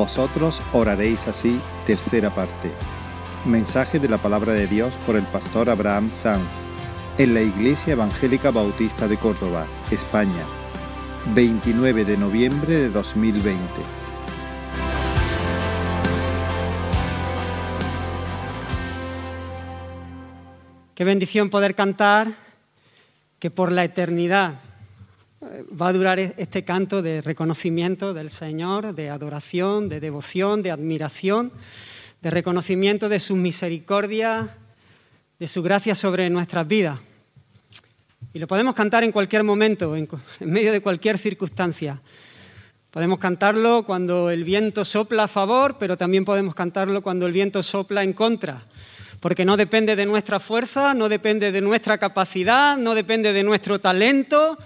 Vosotros oraréis así, tercera parte. Mensaje de la palabra de Dios por el pastor Abraham Sanz en la Iglesia Evangélica Bautista de Córdoba, España, 29 de noviembre de 2020. Qué bendición poder cantar que por la eternidad va a durar este canto de reconocimiento del Señor, de adoración, de devoción, de admiración, de reconocimiento de su misericordia, de su gracia sobre nuestras vidas. Y lo podemos cantar en cualquier momento, en, medio de cualquier circunstancia. Podemos cantarlo cuando el viento sopla a favor, pero también podemos cantarlo cuando el viento sopla en contra, porque no depende de nuestra fuerza, no depende de nuestra capacidad, no depende de nuestro talento,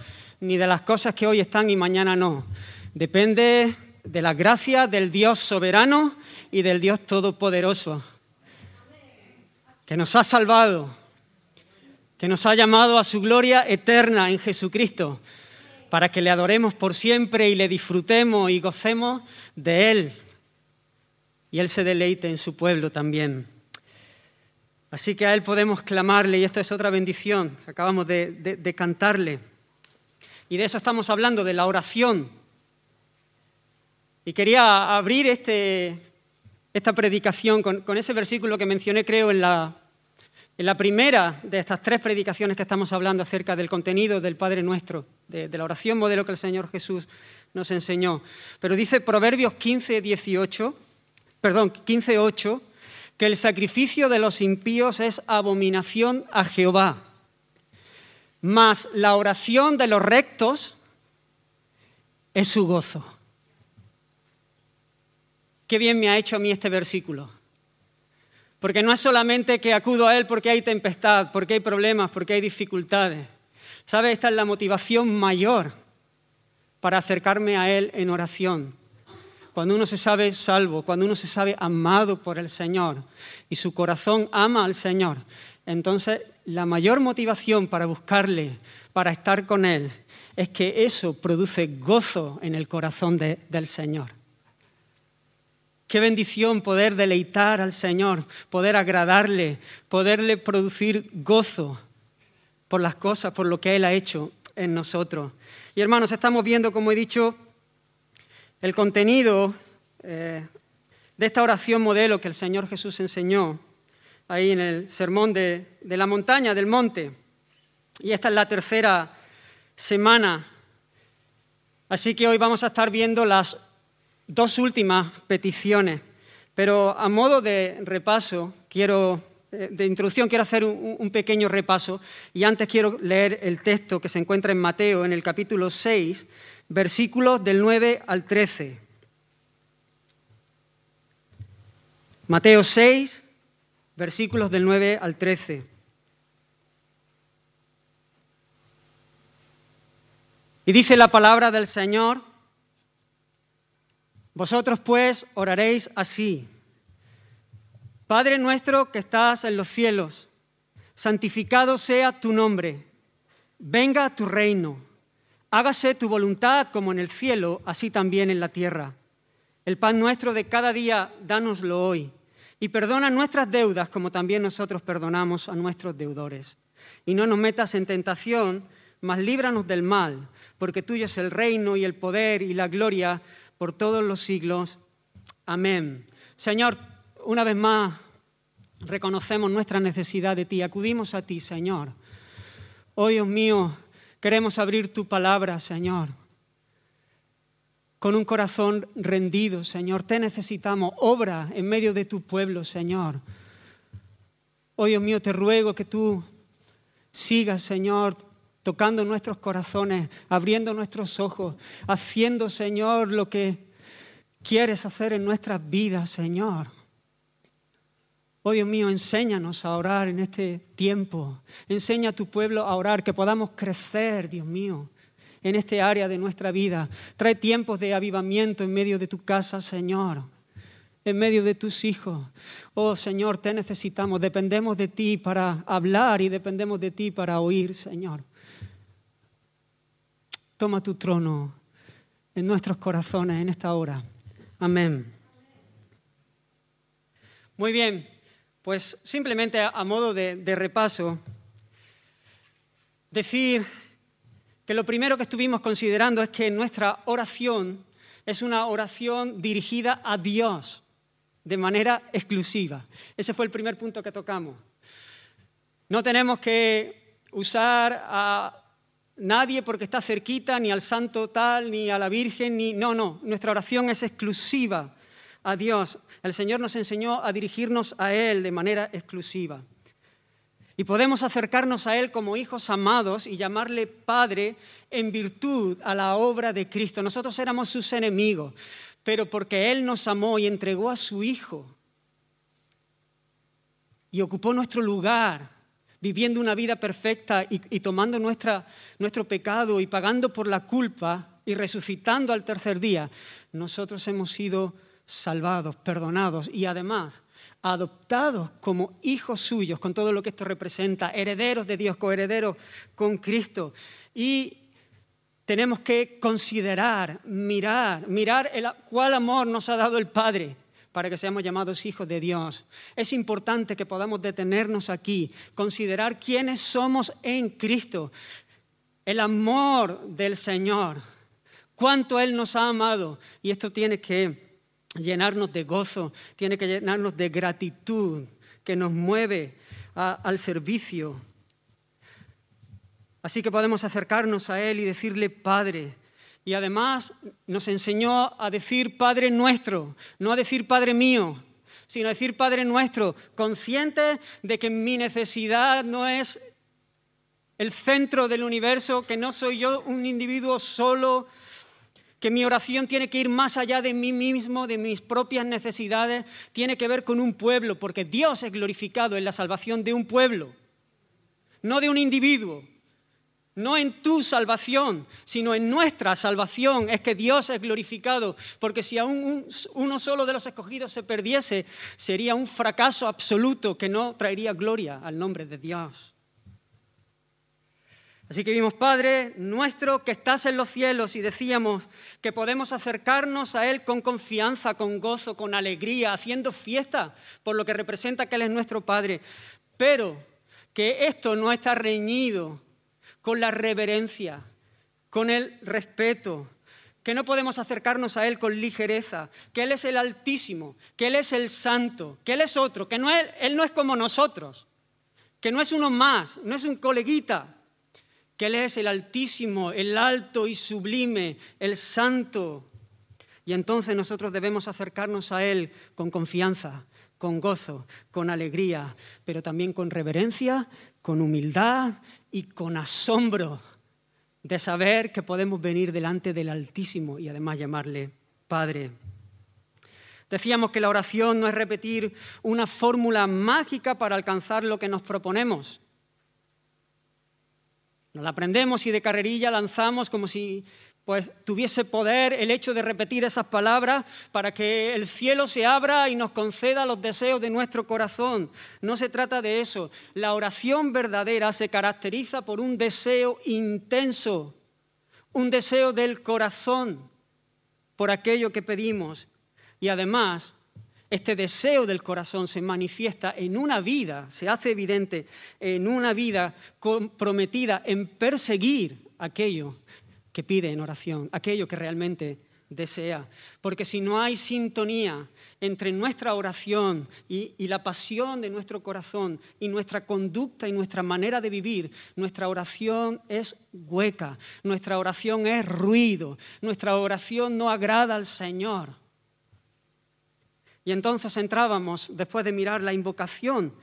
ni de las cosas que hoy están y mañana no. Depende de la gracia del Dios soberano y del Dios todopoderoso, que nos ha salvado, que nos ha llamado a su gloria eterna en Jesucristo, para que le adoremos por siempre y le disfrutemos y gocemos de Él. Y Él se deleite en su pueblo también. Así que a Él podemos clamarle, y esto es otra bendición, acabamos de, de cantarle. Y de eso estamos hablando, de la oración. Y quería abrir este, esta predicación con, ese versículo que mencioné, creo, en la, en la, primera de estas tres predicaciones que estamos hablando acerca del contenido del Padre Nuestro, de, la oración modelo que el Señor Jesús nos enseñó. Pero dice Proverbios 15, 18, perdón, 15, 8, que el sacrificio de los impíos es abominación a Jehová mas la oración de los rectos es su gozo. Qué bien me ha hecho a mí este versículo. Porque no es solamente que acudo a Él porque hay tempestad, porque hay problemas, porque hay dificultades. ¿Sabe? Esta es la motivación mayor para acercarme a Él en oración. Cuando uno se sabe salvo, cuando uno se sabe amado por el Señor y su corazón ama al Señor, entonces la mayor motivación para buscarle, para estar con Él, es que eso produce gozo en el corazón del Señor. Qué bendición poder deleitar al Señor, poder agradarle, poderle producir gozo por las cosas, por lo que Él ha hecho en nosotros. Y hermanos, estamos viendo, como he dicho, el contenido eh, de esta oración modelo que el Señor Jesús enseñó ahí en el sermón de, la montaña, del monte. Y esta es la tercera semana. Así que hoy vamos a estar viendo las dos últimas peticiones. Pero a modo de repaso, quiero, eh, de introducción, quiero hacer un, un, pequeño repaso. Y antes quiero leer el texto que se encuentra en Mateo, en el capítulo 6, versículos del 9 al 13. Mateo 6, versículos del 9 al 13. Y dice la palabra del Señor, vosotros pues oraréis así. Padre nuestro que estás en los cielos, santificado sea tu nombre, venga tu reino, hágase tu voluntad como en el cielo, así también en la tierra. El pan nuestro de cada día, dánoslo hoy y perdona nuestras deudas como también nosotros perdonamos a nuestros deudores. Y no nos metas en tentación, mas líbranos del mal, porque tuyo es el reino y el poder y la gloria por todos los siglos. Amén. Señor, una vez más reconocemos nuestra necesidad de ti, acudimos a ti, Señor. Oh Dios mío, queremos abrir tu palabra, Señor con un corazón rendido, Señor. Te necesitamos. Obra en medio de tu pueblo, Señor. Oh Dios mío, te ruego que tú sigas, Señor, tocando nuestros corazones, abriendo nuestros ojos, haciendo, Señor, lo que quieres hacer en nuestras vidas, Señor. Oh Dios mío, enséñanos a orar en este tiempo. Enseña a tu pueblo a orar, que podamos crecer, Dios mío en este área de nuestra vida. Trae tiempos de avivamiento en medio de tu casa, Señor, en medio de tus hijos. Oh Señor, te necesitamos, dependemos de ti para hablar y dependemos de ti para oír, Señor. Toma tu trono en nuestros corazones en esta hora. Amén. Muy bien, pues simplemente a, modo de, de repaso, decir que lo primero que estuvimos considerando es que nuestra oración es una oración dirigida a Dios de manera exclusiva. Ese fue el primer punto que tocamos. No tenemos que usar a nadie porque está cerquita, ni al santo tal, ni a la Virgen, ni... No, no, nuestra oración es exclusiva a Dios. El Señor nos enseñó a dirigirnos a Él de manera exclusiva. Y podemos acercarnos a Él como hijos amados y llamarle Padre en virtud a la obra de Cristo. Nosotros éramos sus enemigos, pero porque Él nos amó y entregó a su Hijo y ocupó nuestro lugar, viviendo una vida perfecta y, tomando nuestro pecado y pagando por la culpa y resucitando al tercer día, nosotros hemos sido salvados, perdonados y además adoptados como hijos suyos, con todo lo que esto representa, herederos de Dios, coherederos con Cristo. Y tenemos que considerar, mirar, mirar el, cuál amor nos ha dado el Padre para que seamos llamados hijos de Dios. Es importante que podamos detenernos aquí, considerar quiénes somos en Cristo, el amor del Señor, cuánto Él nos ha amado. Y esto tiene que llenarnos de gozo, tiene que llenarnos de gratitud que nos mueve al servicio Así que podemos acercarnos a Él y decirle Padre. Y además nos enseñó a decir Padre nuestro, no a decir Padre mío, sino a decir Padre nuestro, consciente de que mi necesidad no es el centro del universo, que no soy yo un individuo solo, que mi oración tiene que ir más allá de mí mismo, de mis propias necesidades, tiene que ver con un pueblo, porque Dios es glorificado en la salvación de un pueblo, no de un individuo. No en tu salvación, sino en nuestra salvación es que Dios es glorificado, porque si aún uno solo de los escogidos se perdiese, sería un fracaso absoluto que no traería gloria al nombre de Dios. Así que vimos, Padre nuestro que estás en los cielos, y decíamos que podemos acercarnos a Él con confianza, con gozo, con alegría, haciendo fiesta por lo que representa que Él es nuestro Padre, pero que esto no está reñido con la reverencia, con el respeto, que no podemos acercarnos a Él con ligereza, que Él es el Altísimo, que Él es el Santo, que Él es otro, que no Él no es como nosotros, que no es uno más, no es un coleguita, Él es el Altísimo, el alto y sublime, el Santo. Y entonces nosotros debemos acercarnos a Él con confianza, con gozo, con alegría, pero también con reverencia, con humildad y con asombro de saber que podemos venir delante del Altísimo y además llamarle Padre. Decíamos que la oración no es repetir una fórmula mágica para alcanzar lo que nos proponemos. Nos la aprendemos y de carrerilla lanzamos como si pues tuviese poder el hecho de repetir esas palabras para que el cielo se abra y nos conceda los deseos de nuestro corazón. No se trata de eso. La oración verdadera se caracteriza por un deseo intenso, un deseo del corazón por aquello que pedimos. Y además, este deseo del corazón se manifiesta en una vida, se hace evidente en una vida comprometida en perseguir aquello que pide en oración, aquello que realmente desea. Porque si no hay sintonía entre nuestra oración y, la pasión de nuestro corazón y nuestra conducta y nuestra manera de vivir, nuestra oración es hueca, nuestra oración es ruido, nuestra oración no agrada al Señor. Y entonces entrábamos, después de mirar la invocación,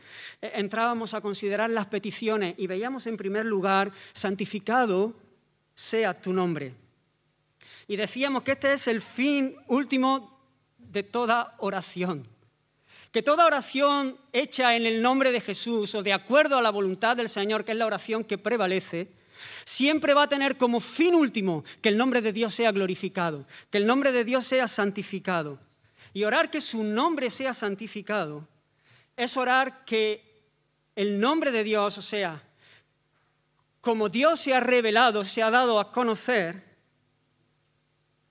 eh, entrábamos a considerar las peticiones y veíamos en primer lugar santificado sea tu nombre. Y decíamos que este es el fin último de toda oración. Que toda oración hecha en el nombre de Jesús o de acuerdo a la voluntad del Señor, que es la oración que prevalece, siempre va a tener como fin último que el nombre de Dios sea glorificado, que el nombre de Dios sea santificado. Y orar que su nombre sea santificado es orar que el nombre de Dios, o sea, como Dios se ha revelado, se ha dado a conocer,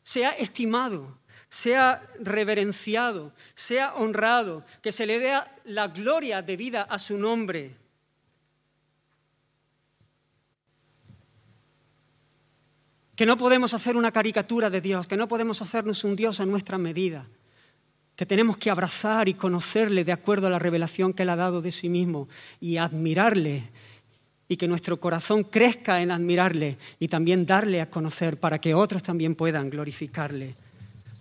se ha estimado, sea reverenciado, sea honrado, que se le dé la gloria debida a su nombre. Que no podemos hacer una caricatura de Dios, que no podemos hacernos un Dios a nuestra medida, que tenemos que abrazar y conocerle de acuerdo a la revelación que Él ha dado de sí mismo y admirarle y que nuestro corazón crezca en admirarle y también darle a conocer para que otros también puedan glorificarle.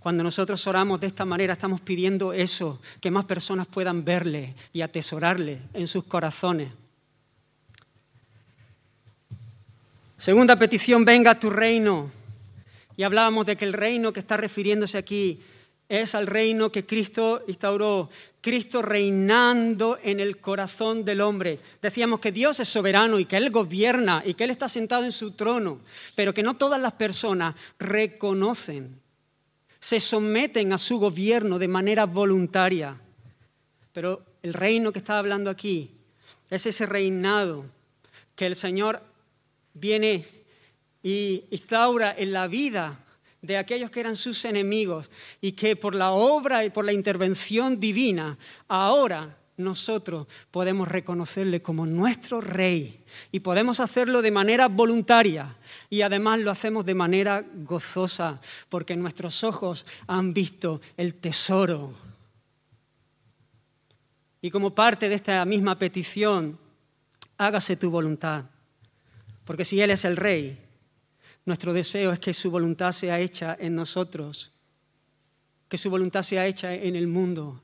Cuando nosotros oramos de esta manera estamos pidiendo eso, que más personas puedan verle y atesorarle en sus corazones. Segunda petición, venga tu reino. Y hablábamos de que el reino que está refiriéndose aquí es al reino que Cristo instauró, Cristo reinando en el corazón del hombre. Decíamos que Dios es soberano y que Él gobierna y que Él está sentado en su trono, pero que no todas las personas reconocen, se someten a su gobierno de manera voluntaria. Pero el reino que está hablando aquí es ese reinado que el Señor viene y instaura en la vida de aquellos que eran sus enemigos y que por la obra y por la intervención divina ahora nosotros podemos reconocerle como nuestro rey y podemos hacerlo de manera voluntaria y además lo hacemos de manera gozosa porque nuestros ojos han visto el tesoro. Y como parte de esta misma petición, hágase tu voluntad, porque si Él es el rey, nuestro deseo es que su voluntad sea hecha en nosotros, que su voluntad sea hecha en el mundo.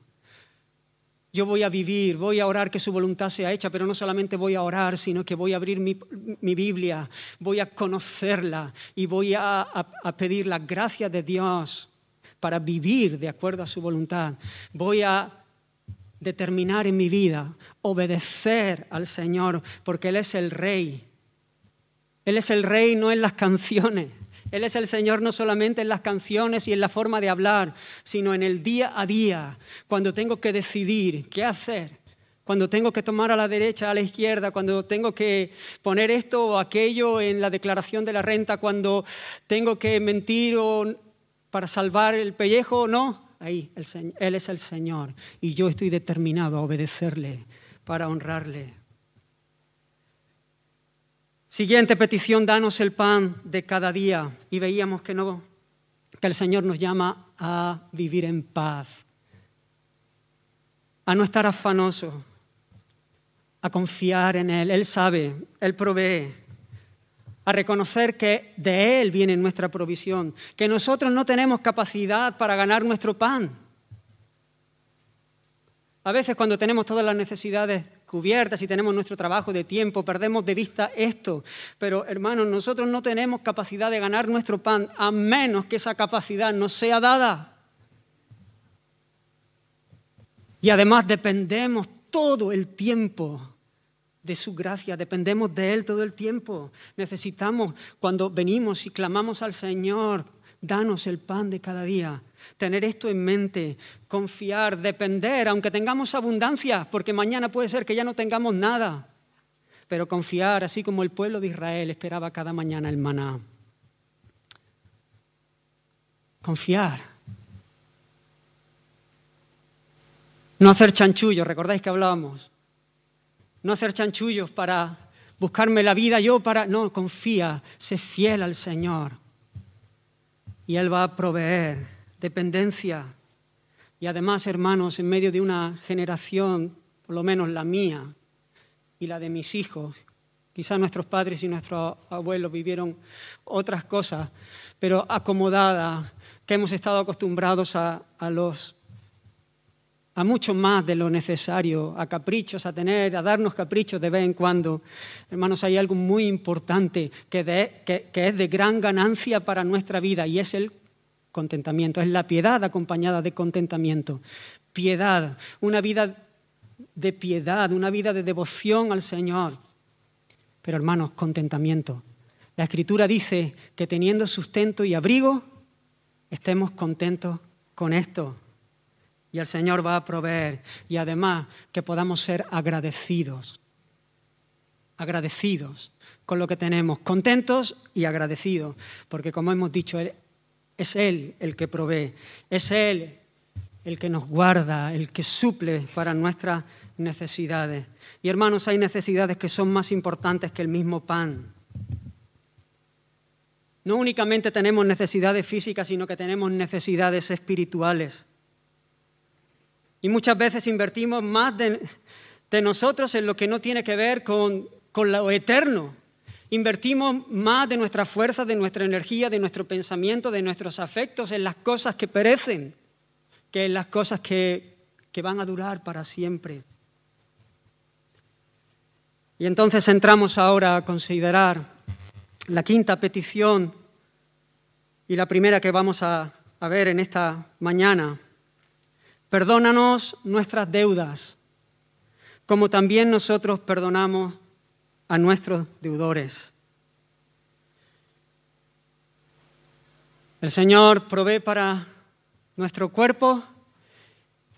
Yo voy a vivir, voy a orar que su voluntad sea hecha, pero no solamente voy a orar, sino que voy a abrir mi, Biblia, voy a conocerla y voy a, a pedir la gracia de Dios para vivir de acuerdo a su voluntad. Voy a determinar en mi vida obedecer al Señor, porque Él es el Rey él es el rey no en las canciones. Él es el Señor no solamente en las canciones y en la forma de hablar, sino en el día a día, cuando tengo que decidir qué hacer, cuando tengo que tomar a la derecha, a la izquierda, cuando tengo que poner esto o aquello en la declaración de la renta, cuando tengo que mentir para salvar el pellejo, no, ahí Él es el Señor y yo estoy determinado a obedecerle para honrarle. Siguiente petición, danos el pan de cada día. Y veíamos que no, que el Señor nos llama a vivir en paz, a no estar afanoso, a confiar en Él. Él sabe, Él provee, a reconocer que de Él viene nuestra provisión, que nosotros no tenemos capacidad para ganar nuestro pan. A veces cuando tenemos todas las necesidades cubiertas y tenemos nuestro trabajo de tiempo, perdemos de vista esto. Pero hermanos, nosotros no tenemos capacidad de ganar nuestro pan a menos que esa capacidad nos sea dada. Y además dependemos todo el tiempo de su gracia, dependemos de Él todo el tiempo. Necesitamos, cuando venimos y clamamos al Señor, danos el pan de cada día. Tener esto en mente, confiar, depender, aunque tengamos abundancia, porque mañana puede ser que ya no tengamos nada, pero confiar, así como el pueblo de Israel esperaba cada mañana el maná. Confiar. No hacer chanchullos, recordáis que hablábamos. No hacer chanchullos para buscarme la vida yo para... No, confía, sé fiel al Señor y Él va a proveer dependencia. Y además, hermanos, en medio de una generación, por lo menos la mía y la de mis hijos, quizás nuestros padres y nuestros abuelos vivieron otras cosas, pero acomodadas, que hemos estado acostumbrados a, los a mucho más de lo necesario, a caprichos, a tener, a darnos caprichos de vez en cuando. Hermanos, hay algo muy importante que, que, es de gran ganancia para nuestra vida y es el contentamiento, es la piedad acompañada de contentamiento. Piedad, una vida de piedad, una vida de devoción al Señor. Pero hermanos, contentamiento. La Escritura dice que teniendo sustento y abrigo, estemos contentos con esto y el Señor va a proveer y además que podamos ser agradecidos, agradecidos con lo que tenemos, contentos y agradecidos, porque como hemos dicho, Es Él el que provee, es Él el que nos guarda, el que suple para nuestras necesidades. Y hermanos, hay necesidades que son más importantes que el mismo pan. No únicamente tenemos necesidades físicas, sino que tenemos necesidades espirituales. Y muchas veces invertimos más de, nosotros en lo que no tiene que ver con, lo eterno. Invertimos más de nuestra fuerza, de nuestra energía, de nuestro pensamiento, de nuestros afectos en las cosas que perecen que en las cosas que, que van a durar para siempre. Y entonces entramos ahora a considerar la quinta petición y la primera que vamos a, a, ver en esta mañana. Perdónanos nuestras deudas, como también nosotros perdonamos a nuestros deudores. El Señor provee para nuestro cuerpo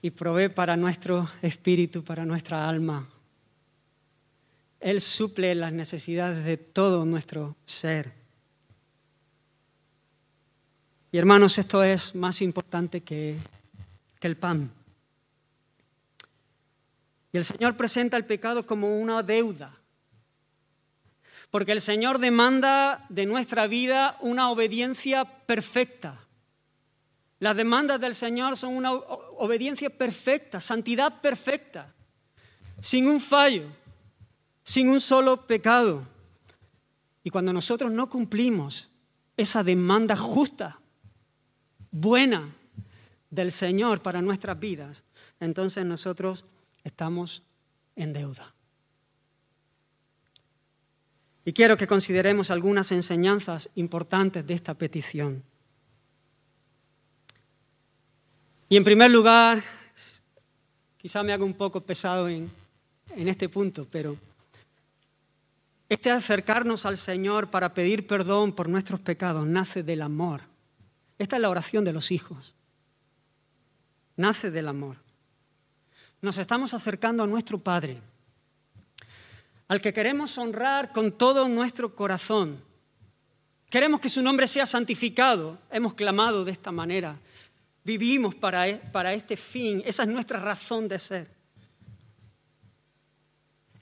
y provee para nuestro espíritu, para nuestra alma. Él suple las necesidades de todo nuestro ser. Y hermanos, esto es más importante que, que el pan. Y el Señor presenta el pecado como una deuda, porque el Señor demanda de nuestra vida una obediencia perfecta. Las demandas del Señor son una obediencia perfecta, santidad perfecta, sin un fallo, sin un solo pecado. Y cuando nosotros no cumplimos esa demanda justa, buena del Señor para nuestras vidas, entonces nosotros estamos en deuda. Y quiero que consideremos algunas enseñanzas importantes de esta petición. Y en primer lugar, quizá me haga un poco pesado en, en este punto, pero este acercarnos al Señor para pedir perdón por nuestros pecados nace del amor. Esta es la oración de los hijos. Nace del amor. Nos estamos acercando a nuestro Padre, al que queremos honrar con todo nuestro corazón. Queremos que su nombre sea santificado. Hemos clamado de esta manera. Vivimos para, e, para este fin. Esa es nuestra razón de ser.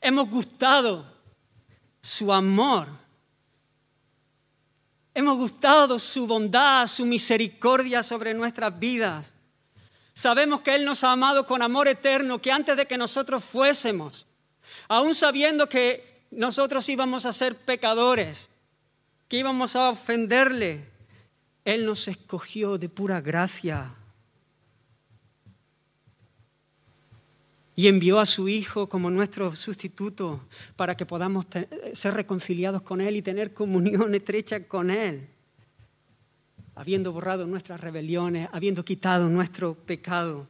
Hemos gustado su amor. Hemos gustado su bondad, su misericordia sobre nuestras vidas. Sabemos que Él nos ha amado con amor eterno, que antes de que nosotros fuésemos, aún sabiendo que nosotros íbamos a ser pecadores, que íbamos a ofenderle, él nos escogió de pura gracia y envió a su Hijo como nuestro sustituto para que podamos ser reconciliados con Él y tener comunión estrecha con Él, habiendo borrado nuestras rebeliones, habiendo quitado nuestro pecado.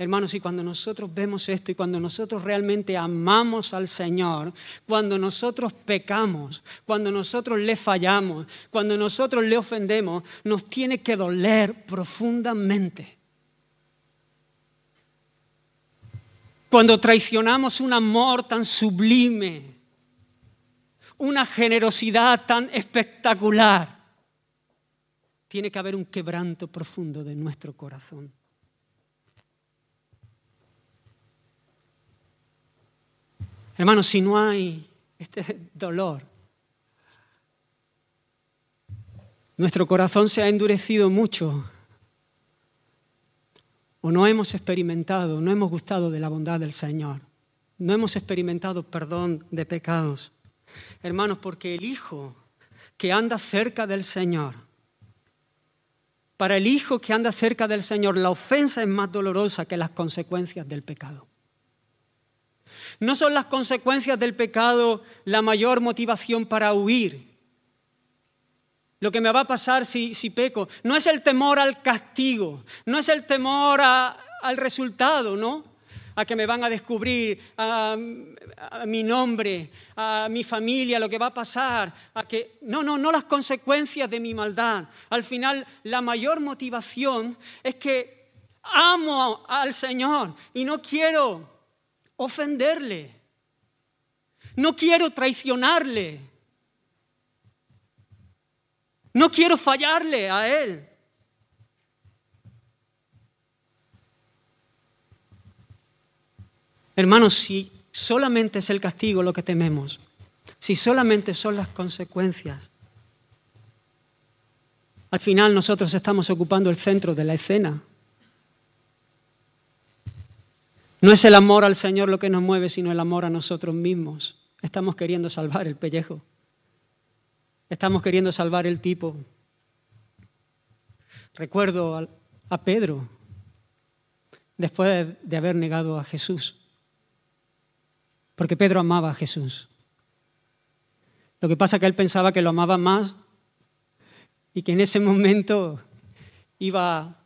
Hermanos, y cuando nosotros vemos esto y cuando nosotros realmente amamos al Señor, cuando nosotros pecamos, cuando nosotros le fallamos, cuando nosotros le ofendemos, nos tiene que doler profundamente. Cuando traicionamos un amor tan sublime, una generosidad tan espectacular, tiene que haber un quebranto profundo de nuestro corazón. Hermanos, si no hay este dolor, nuestro corazón se ha endurecido mucho o no hemos experimentado, no hemos gustado de la bondad del Señor, no hemos experimentado perdón de pecados. Hermanos, porque el Hijo que anda cerca del Señor, para el Hijo que anda cerca del Señor, la ofensa es más dolorosa que las consecuencias del pecado. No son las consecuencias del pecado la mayor motivación para huir. Lo que me va a pasar si, peco. No es el temor al castigo, no es el temor al resultado, ¿no? A que me van a descubrir, a, mi nombre, a mi familia, lo que va a pasar, a que no, no, no las consecuencias de mi maldad. Al final, la mayor motivación es que amo al Señor y no quiero ofenderle. No quiero traicionarle. No quiero fallarle a Él. Hermanos, si solamente es el castigo lo que tememos, si solamente son las consecuencias, al final nosotros estamos ocupando el centro de la escena. No es el amor al Señor lo que nos mueve, sino el amor a nosotros mismos. Estamos queriendo salvar el pellejo. Estamos queriendo salvar el tipo. Recuerdo a Pedro, después de haber negado a Jesús, porque Pedro amaba a Jesús. Lo que pasa es que él pensaba que lo amaba más y que en ese momento iba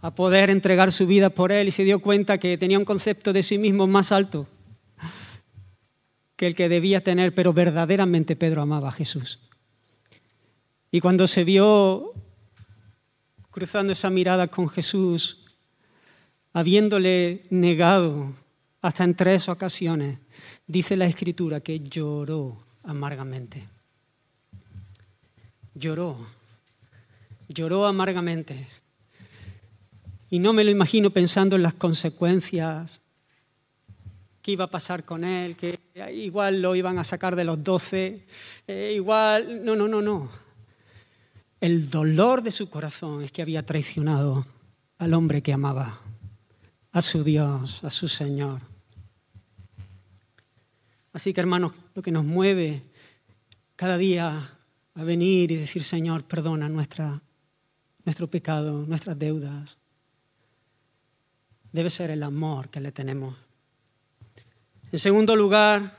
a poder entregar su vida por él y se dio cuenta que tenía un concepto de sí mismo más alto que el que debía tener, pero verdaderamente Pedro amaba a Jesús. Y cuando se vio cruzando esa mirada con Jesús, habiéndole negado hasta en tres ocasiones, dice la escritura que lloró amargamente lloró, lloró amargamente. Y no me lo imagino pensando en las consecuencias que iba a pasar con él, que igual lo iban a sacar de los doce, eh, igual, no, no, no, no. El dolor de su corazón es que había traicionado al hombre que amaba, a su Dios, a su Señor. Así que hermanos, lo que nos mueve cada día a venir y decir, Señor, perdona nuestra, nuestro pecado, nuestras deudas. Debe ser el amor que le tenemos. En segundo lugar,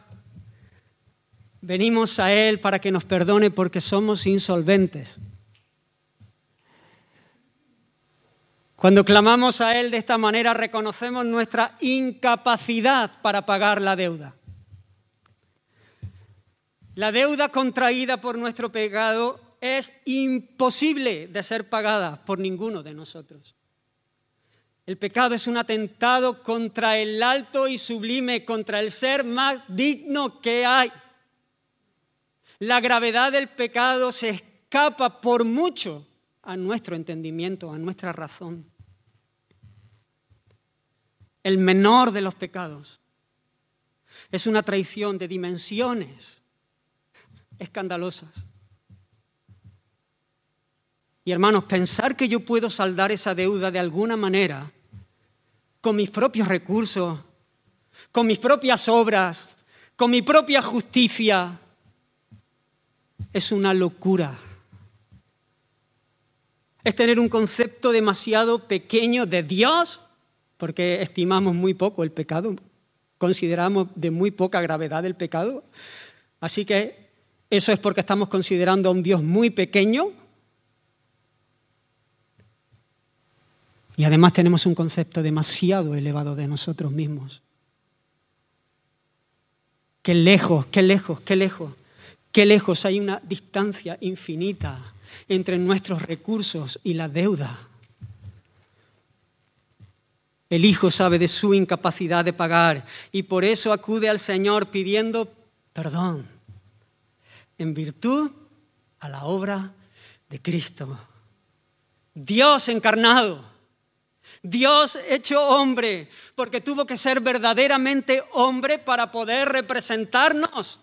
venimos a Él para que nos perdone porque somos insolventes. Cuando clamamos a Él de esta manera, reconocemos nuestra incapacidad para pagar la deuda. La deuda contraída por nuestro pecado es imposible de ser pagada por ninguno de nosotros. El pecado es un atentado contra el alto y sublime, contra el ser más digno que hay. La gravedad del pecado se escapa por mucho a nuestro entendimiento, a nuestra razón. El menor de los pecados es una traición de dimensiones escandalosas. Y hermanos, pensar que yo puedo saldar esa deuda de alguna manera, con mis propios recursos, con mis propias obras, con mi propia justicia, es una locura. Es tener un concepto demasiado pequeño de Dios, porque estimamos muy poco el pecado, consideramos de muy poca gravedad el pecado. Así que ¿Eso es porque estamos considerando a un Dios muy pequeño? Y además tenemos un concepto demasiado elevado de nosotros mismos. Qué lejos, qué lejos, qué lejos, qué lejos hay una distancia infinita entre nuestros recursos y la deuda. El Hijo sabe de su incapacidad de pagar y por eso acude al Señor pidiendo perdón en virtud a la obra de Cristo. Dios encarnado, Dios hecho hombre, porque tuvo que ser verdaderamente hombre para poder representarnos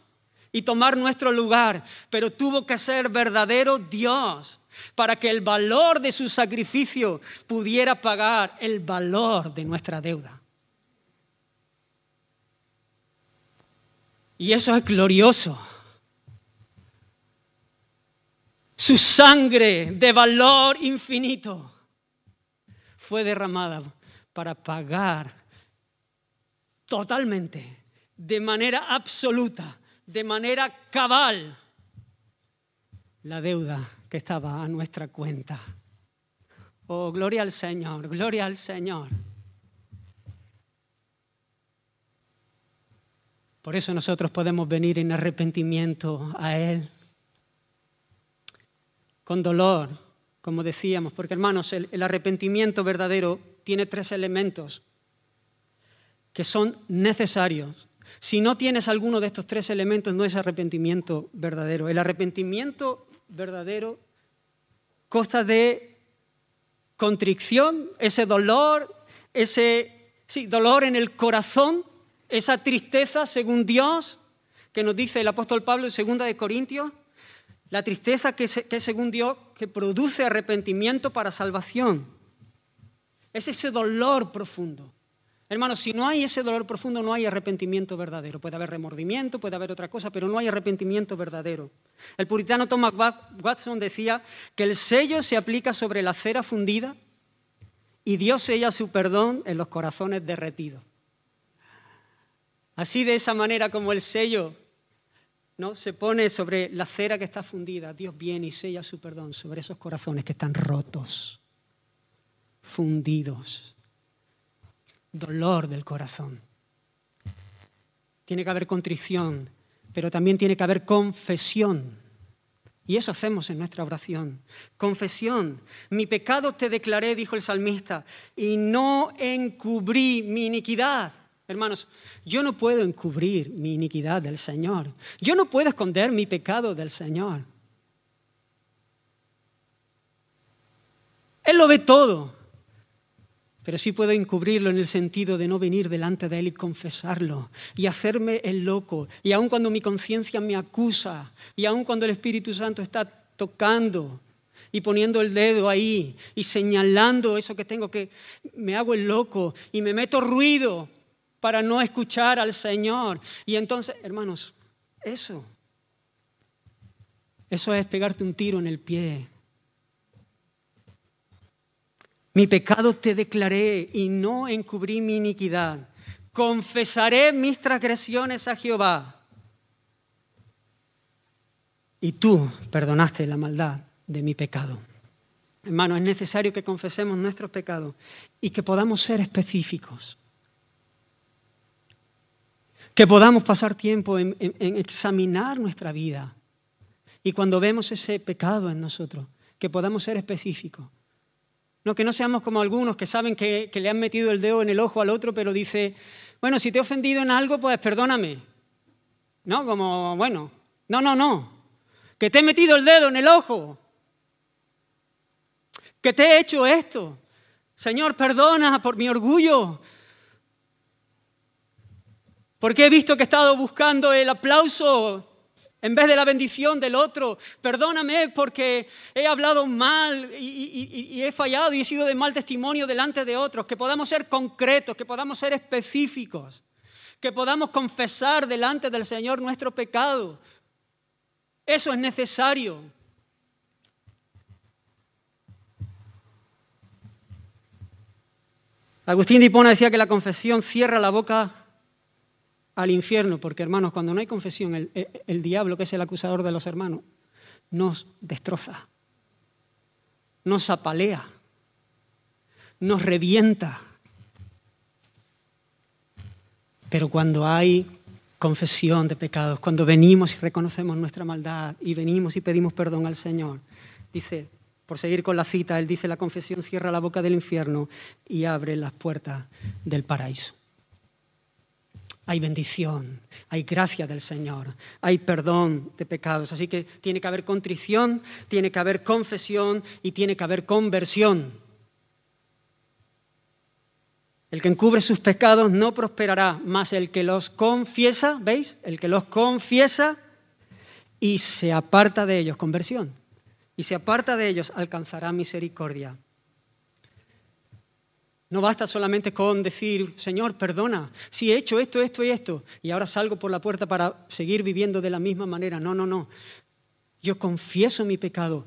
y tomar nuestro lugar, pero tuvo que ser verdadero Dios para que el valor de su sacrificio pudiera pagar el valor de nuestra deuda. Y eso es glorioso. Su sangre de valor infinito fue derramada para pagar totalmente, de manera absoluta, de manera cabal, la deuda que estaba a nuestra cuenta. Oh, gloria al Señor, gloria al Señor. Por eso nosotros podemos venir en arrepentimiento a Él con dolor, como decíamos, porque hermanos, el, arrepentimiento verdadero tiene tres elementos que son necesarios. Si no tienes alguno de estos tres elementos, no es arrepentimiento verdadero. El arrepentimiento verdadero consta de contrición, ese dolor, ese Sí, dolor en el corazón, esa tristeza según Dios, que nos dice el apóstol Pablo en 2 de Corintios, la tristeza que, según Dios, que produce arrepentimiento para salvación. Es ese dolor profundo. Hermanos, si no hay ese dolor profundo, no hay arrepentimiento verdadero. Puede haber remordimiento, puede haber otra cosa, pero no hay arrepentimiento verdadero. El puritano Thomas Watson decía que el sello se aplica sobre la cera fundida y Dios sella su perdón en los corazones derretidos. Así de esa manera como el sello ¿no? se pone sobre la cera que está fundida, Dios viene y sella su perdón sobre esos corazones que están rotos, fundidos dolor del corazón. Tiene que haber contrición, pero también tiene que haber confesión. Y eso hacemos en nuestra oración. Confesión. Mi pecado te declaré, dijo el salmista, y no encubrí mi iniquidad. Hermanos, yo no puedo encubrir mi iniquidad del Señor. Yo no puedo esconder mi pecado del Señor. Él lo ve todo pero sí puedo encubrirlo en el sentido de no venir delante de Él y confesarlo y hacerme el loco. Y aun cuando mi conciencia me acusa, y aun cuando el Espíritu Santo está tocando y poniendo el dedo ahí y señalando eso que tengo que, me hago el loco y me meto ruido para no escuchar al Señor. Y entonces, hermanos, eso, eso es pegarte un tiro en el pie mi pecado te declaré y no encubrí mi iniquidad. Confesaré mis transgresiones a Jehová. Y tú perdonaste la maldad de mi pecado. Hermano, es necesario que confesemos nuestros pecados y que podamos ser específicos. Que podamos pasar tiempo en, examinar nuestra vida. Y cuando vemos ese pecado en nosotros, que podamos ser específicos. No, que no seamos como algunos que saben que, le han metido el dedo en el ojo al otro, pero dice, bueno, si te he ofendido en algo, pues perdóname. ¿No? Como, bueno, no, no, no. Que te he metido el dedo en el ojo. Que te he hecho esto. Señor, perdona por mi orgullo. Porque he visto que he estado buscando el aplauso en vez de la bendición del otro. Perdóname porque he hablado mal y, he fallado y he sido de mal testimonio delante de otros. Que podamos ser concretos, que podamos ser específicos, que podamos confesar delante del Señor nuestro pecado. Eso es necesario. Agustín de Hipona decía que la confesión cierra la boca al infierno, porque hermanos, cuando no hay confesión, el, diablo, que es el acusador de los hermanos, nos destroza, nos apalea, nos revienta. Pero cuando hay confesión de pecados, cuando venimos y reconocemos nuestra maldad y venimos y pedimos perdón al Señor, dice, por seguir con la cita, él dice, la confesión cierra la boca del infierno y abre las puertas del paraíso hay bendición, hay gracia del Señor, hay perdón de pecados. Así que tiene que haber contrición, tiene que haber confesión y tiene que haber conversión. El que encubre sus pecados no prosperará, más el que los confiesa, ¿veis? El que los confiesa y se aparta de ellos, conversión, y se aparta de ellos alcanzará misericordia. No basta solamente con decir, Señor, perdona, si he hecho esto, esto y esto, y ahora salgo por la puerta para seguir viviendo de la misma manera. No, no, no. Yo confieso mi pecado.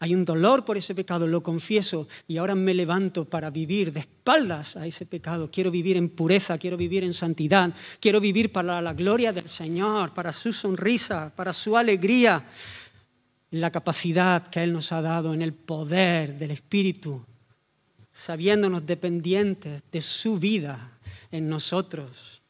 Hay un dolor por ese pecado, lo confieso, y ahora me levanto para vivir de espaldas a ese pecado. Quiero vivir en pureza, quiero vivir en santidad, quiero vivir para la gloria del Señor, para su sonrisa, para su alegría, la capacidad que Él nos ha dado en el poder del Espíritu sabiéndonos dependientes de su vida en nosotros.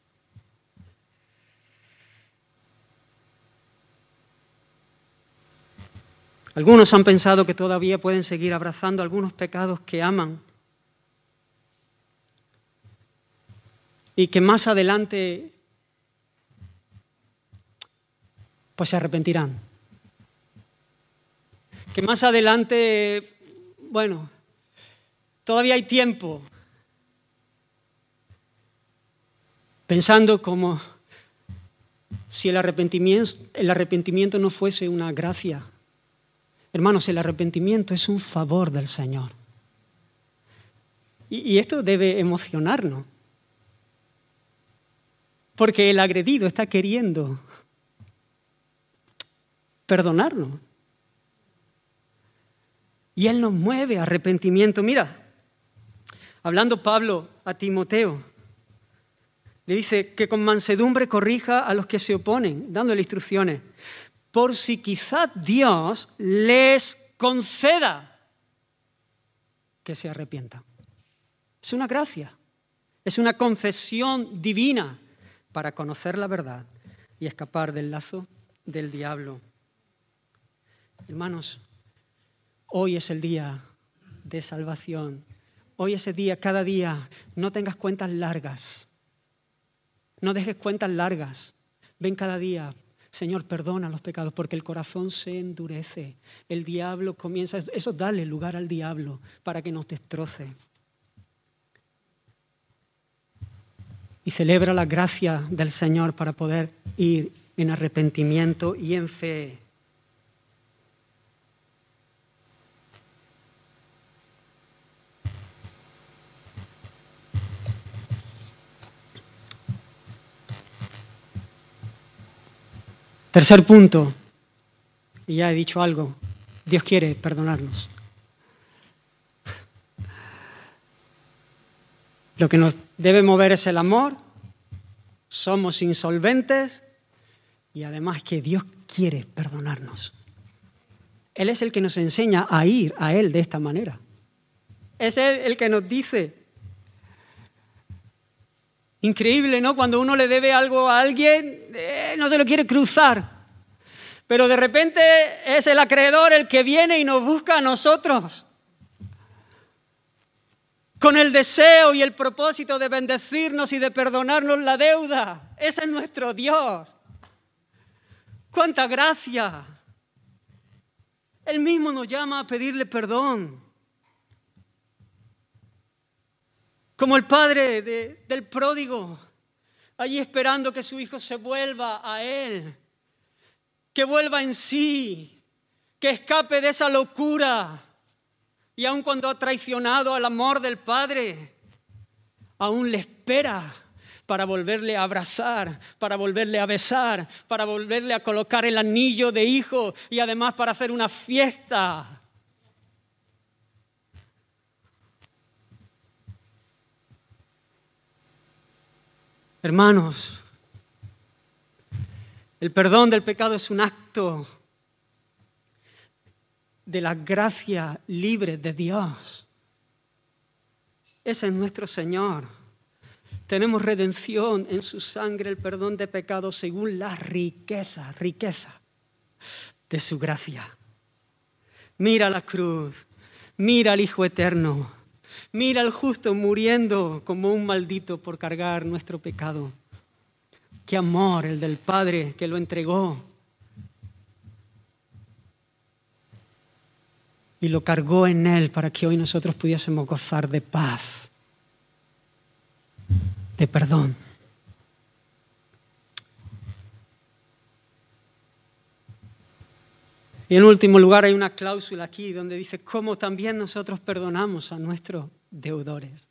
Algunos han pensado que todavía pueden seguir abrazando algunos pecados que aman y que más adelante pues se arrepentirán. Que más adelante, bueno, Todavía hay tiempo. pensando como si el arrepentimiento, el arrepentimiento no fuese una gracia. Hermanos, el arrepentimiento es un favor del Señor. Y, y esto debe emocionarnos. Porque el agredido está queriendo perdonarnos. Y Él nos mueve a arrepentimiento. Mira, hablando Pablo a Timoteo, le dice que con mansedumbre corrija a los que se oponen, dándole instrucciones, por si quizás Dios les conceda que se arrepientan. Es una gracia, es una concesión divina para conocer la verdad y escapar del lazo del diablo. Hermanos, hoy es el día de salvación. Hoy es el día, cada día, no tengas cuentas largas. No dejes cuentas largas. Ven cada día, Señor, perdona los pecados, porque el corazón se endurece. El diablo comienza, eso dale lugar al diablo para que nos destroce. y celebra la gracia del Señor para poder ir en arrepentimiento y en fe. Tercer punto, y ya he dicho algo, Dios quiere perdonarnos. Lo que nos debe mover es el amor, somos insolventes y además que Dios quiere perdonarnos. Él es el que nos enseña a ir a Él de esta manera. Es Él el que nos dice. Increíble, ¿no? Cuando uno le debe algo a alguien, eh, no se lo quiere cruzar. Pero de repente es el acreedor el que viene y nos busca a nosotros con el deseo y el propósito de bendecirnos y de perdonarnos la deuda. Ese es nuestro Dios. ¡Cuánta gracia! Él mismo nos llama a pedirle perdón. Como el padre del pródigo, allí esperando que su hijo se vuelva a él, que vuelva en sí, que escape de esa locura y aun cuando ha traicionado al amor del Padre, aún le espera para volverle a abrazar, para volverle a besar, para volverle a colocar el anillo de hijo y además para hacer una fiesta. Hermanos, el perdón del pecado es un acto de la gracia libre de Dios. Ese es nuestro Señor. Tenemos redención en su sangre, el perdón de pecados según la riqueza, riqueza de su gracia. Mira la cruz, mira al Hijo Eterno, mira al justo muriendo como un maldito por cargar nuestro pecado. Qué amor el del Padre que lo entregó y lo cargó en Él para que hoy nosotros pudiésemos gozar de paz, de perdón. Y en último lugar hay una cláusula aquí donde dice, cómo también nosotros perdonamos a nuestros deudores.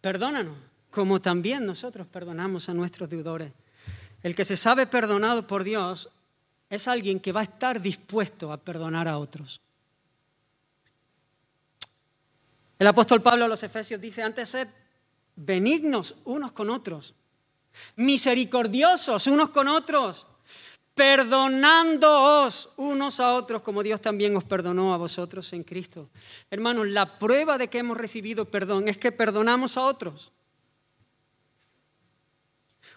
Perdónanos, como también nosotros perdonamos a nuestros deudores. El que se sabe perdonado por Dios es alguien que va a estar dispuesto a perdonar a otros. El apóstol Pablo a los Efesios dice, antes sed benignos unos con otros, misericordiosos unos con otros, perdonándoos unos a otros como Dios también os perdonó a vosotros en Cristo. Hermanos, la prueba de que hemos recibido perdón es que perdonamos a otros.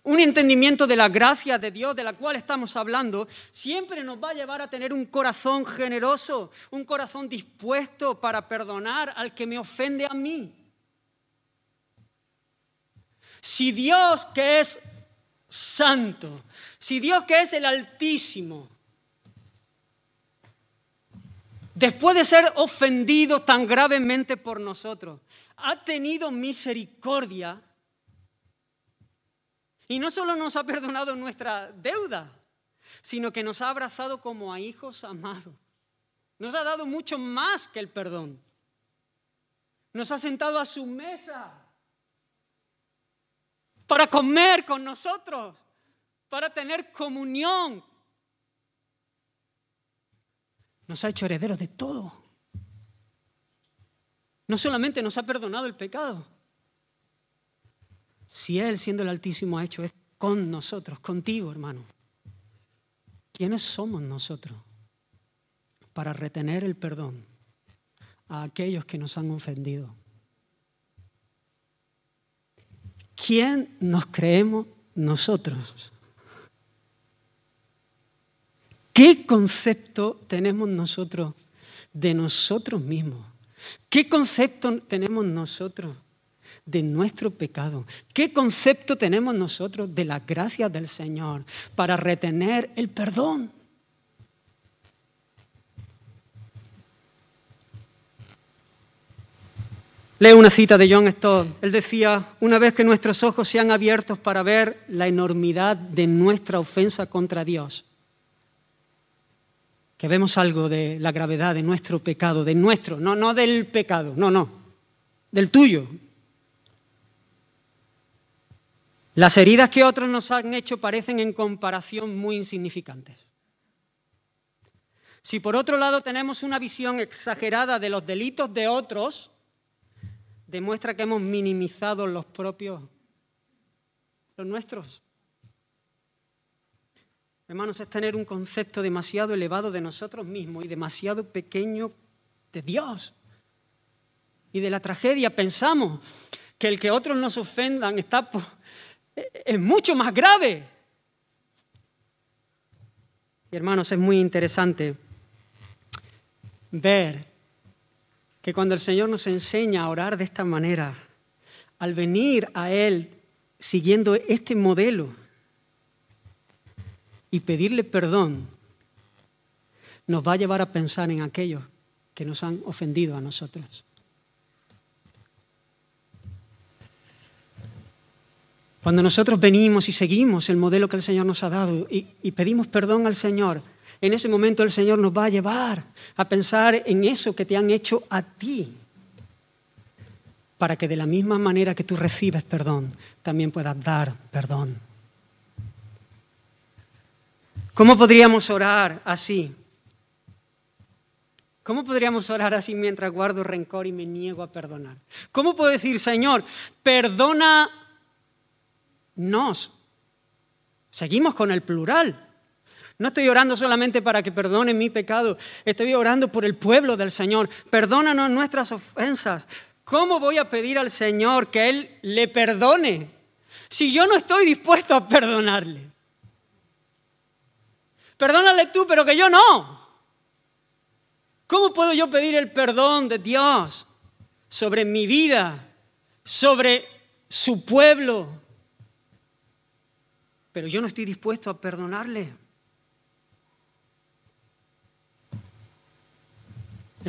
Un entendimiento de la gracia de Dios de la cual estamos hablando siempre nos va a llevar a tener un corazón generoso, un corazón dispuesto para perdonar al que me ofende a mí. Si Dios que es santo, si Dios que es el Altísimo, después de ser ofendido tan gravemente por nosotros, ha tenido misericordia, Y no solo nos ha perdonado nuestra deuda, sino que nos ha abrazado como a hijos amados. Nos ha dado mucho más que el perdón. Nos ha sentado a su mesa para comer con nosotros, para tener comunión. Nos ha hecho herederos de todo. No solamente nos ha perdonado el pecado, si Él, siendo el Altísimo, ha hecho esto con nosotros, contigo, hermano. ¿Quiénes somos nosotros para retener el perdón a aquellos que nos han ofendido? ¿Quién nos creemos nosotros? ¿Qué concepto tenemos nosotros de nosotros mismos? ¿Qué concepto tenemos nosotros de nuestro pecado? ¿Qué concepto tenemos nosotros de la gracia del Señor para retener el perdón? Leo una cita de John Stott. Él decía, una vez que nuestros ojos sean abiertos para ver la enormidad de nuestra ofensa contra Dios, que vemos algo de la gravedad de nuestro pecado, de nuestro, no, no del pecado, no, no, del tuyo, Las heridas que otros nos han hecho parecen en comparación muy insignificantes. Si por otro lado tenemos una visión exagerada de los delitos de otros, demuestra que hemos minimizado los propios, los nuestros. Hermanos, es tener un concepto demasiado elevado de nosotros mismos y demasiado pequeño de Dios y de la tragedia. Pensamos que el que otros nos ofendan está es mucho más grave. Y hermanos, es muy interesante ver que cuando el Señor nos enseña a orar de esta manera, al venir a Él siguiendo este modelo y pedirle perdón, nos va a llevar a pensar en aquellos que nos han ofendido a nosotros. Cuando nosotros venimos y seguimos el modelo que el Señor nos ha dado y, pedimos perdón al Señor, en ese momento el Señor nos va a llevar a pensar en eso que te han hecho a ti, para que de la misma manera que tú recibes perdón, también puedas dar perdón. ¿Cómo podríamos orar así? ¿Cómo podríamos orar así mientras guardo rencor y me niego a perdonar? ¿Cómo puedo decir, Señor, perdona nos. Seguimos con el plural. No estoy orando solamente para que perdone mi pecado, estoy orando por el pueblo del Señor. Perdónanos nuestras ofensas. ¿Cómo voy a pedir al Señor que Él le perdone si yo no estoy dispuesto a perdonarle? Perdónale tú, pero que yo no. ¿Cómo puedo yo pedir el perdón de Dios sobre mi vida, sobre su pueblo, pero yo no estoy dispuesto a perdonarle.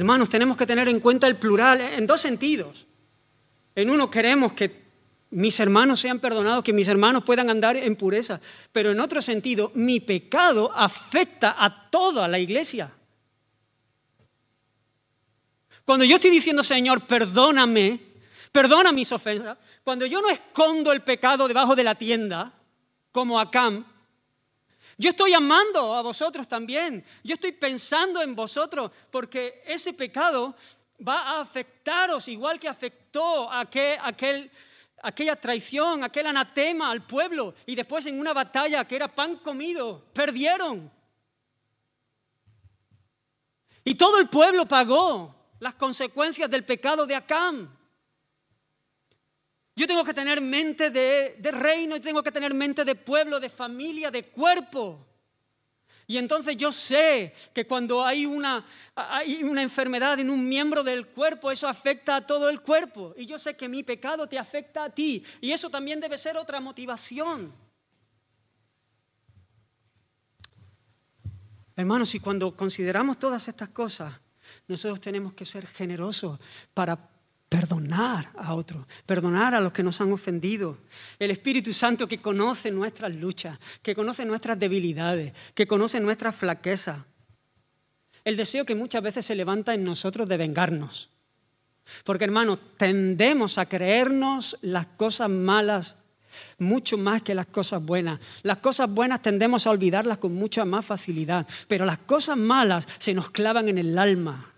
Hermanos, tenemos que tener en cuenta el plural en dos sentidos. En uno queremos que mis hermanos sean perdonados, que mis hermanos puedan andar en pureza, pero en otro sentido, mi pecado afecta a toda la iglesia. Cuando yo estoy diciendo, Señor, perdóname, perdona mis ofensas, cuando yo no escondo el pecado debajo de la tienda, como Acam, yo estoy amando a vosotros también. Yo estoy pensando en vosotros porque ese pecado va a afectaros igual que afectó aquel, aquella traición, aquel anatema al pueblo y después en una batalla que era pan comido, perdieron. Y todo el pueblo pagó las consecuencias del pecado de Acam. Yo tengo que tener mente de, reino y tengo que tener mente de pueblo, de familia, de cuerpo. Y entonces yo sé que cuando hay una, hay una, enfermedad en un miembro del cuerpo, eso afecta a todo el cuerpo. Y yo sé que mi pecado te afecta a ti. Y eso también debe ser otra motivación. Hermanos, y cuando consideramos todas estas cosas, nosotros tenemos que ser generosos para perdonar a otros, perdonar a los que nos han ofendido. El Espíritu Santo que conoce nuestras luchas, que conoce nuestras debilidades, que conoce nuestras flaquezas. El deseo que muchas veces se levanta en nosotros de vengarnos. Porque hermanos, tendemos a creernos las cosas malas mucho más que las cosas buenas. Las cosas buenas tendemos a olvidarlas con mucha más facilidad, pero las cosas malas se nos clavan en el alma.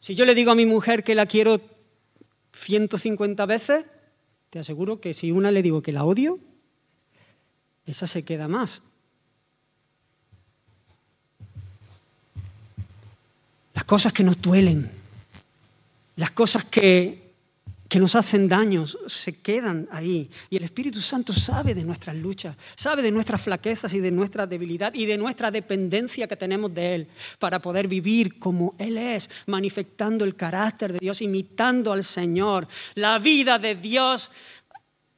Si yo le digo a mi mujer que la quiero 150 veces, te aseguro que si una le digo que la odio, esa se queda más. Las cosas que nos duelen, las cosas que que nos hacen daños se quedan ahí. Y el Espíritu Santo sabe de nuestras luchas, sabe de nuestras flaquezas y de nuestra debilidad y de nuestra dependencia que tenemos de Él para poder vivir como Él es, manifestando el carácter de Dios, imitando al Señor, la vida de Dios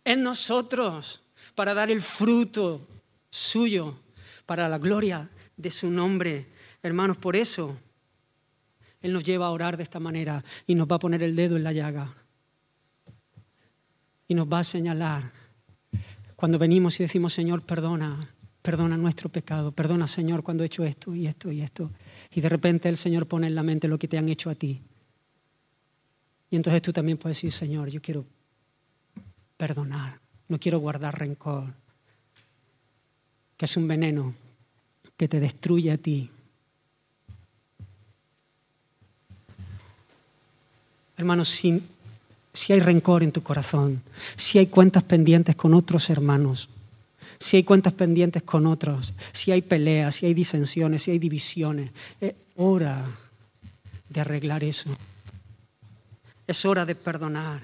en nosotros, para dar el fruto suyo, para la gloria de su nombre. Hermanos, por eso Él nos lleva a orar de esta manera y nos va a poner el dedo en la llaga y nos va a señalar cuando venimos y decimos, Señor, perdona, perdona nuestro pecado, perdona, Señor, cuando he hecho esto y esto y esto. Y de repente el Señor pone en la mente lo que te han hecho a ti. Y entonces tú también puedes decir, Señor, yo quiero perdonar, no quiero guardar rencor, que es un veneno que te destruye a ti. Hermanos, sin si hay rencor en tu corazón, si hay cuentas pendientes con otros hermanos, si hay cuentas pendientes con otros, si hay peleas, si hay disensiones, si hay divisiones, es hora de arreglar eso. Es hora de perdonar.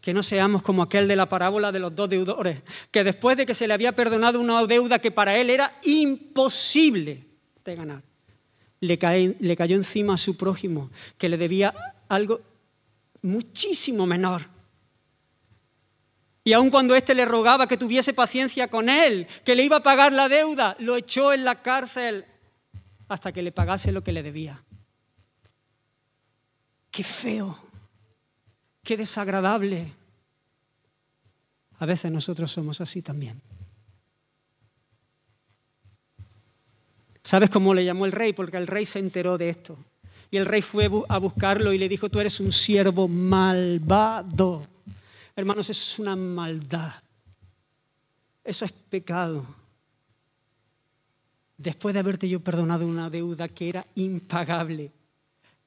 Que no seamos como aquel de la parábola de los dos deudores, que después de que se le había perdonado una deuda que para él era imposible de ganar, le, cayó encima a su prójimo, que le debía algo muchísimo menor. Y aun cuando éste le rogaba que tuviese paciencia con él, que le iba a pagar la deuda, lo echó en la cárcel hasta que le pagase lo que le debía. Qué feo, qué desagradable. A veces nosotros somos así también. ¿Sabes cómo le llamó el rey? Porque el rey se enteró de esto. Y el rey fue a buscarlo y le dijo, tú eres un siervo malvado. Hermanos, eso es una maldad. Eso es pecado. Después de haberte yo perdonado una deuda que era impagable,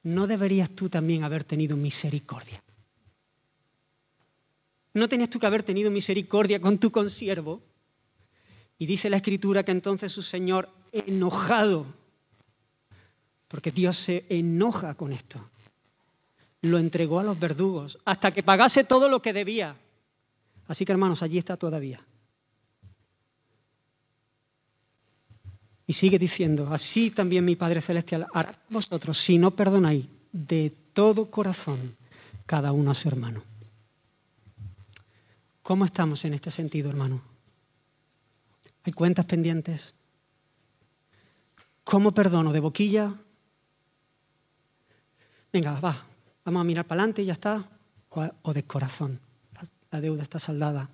¿no deberías tú también haber tenido misericordia? ¿No tenías tú que haber tenido misericordia con tu consiervo? Y dice la escritura que entonces su señor, enojado, porque Dios se enoja con esto. Lo entregó a los verdugos hasta que pagase todo lo que debía. Así que hermanos, allí está todavía. Y sigue diciendo, así también mi Padre Celestial hará vosotros si no perdonáis de todo corazón cada uno a su hermano. ¿Cómo estamos en este sentido, hermano? ¿Hay cuentas pendientes? ¿Cómo perdono de boquilla venga, va, vamos a mirar para adelante y ya está, o, de corazón, la deuda está saldada.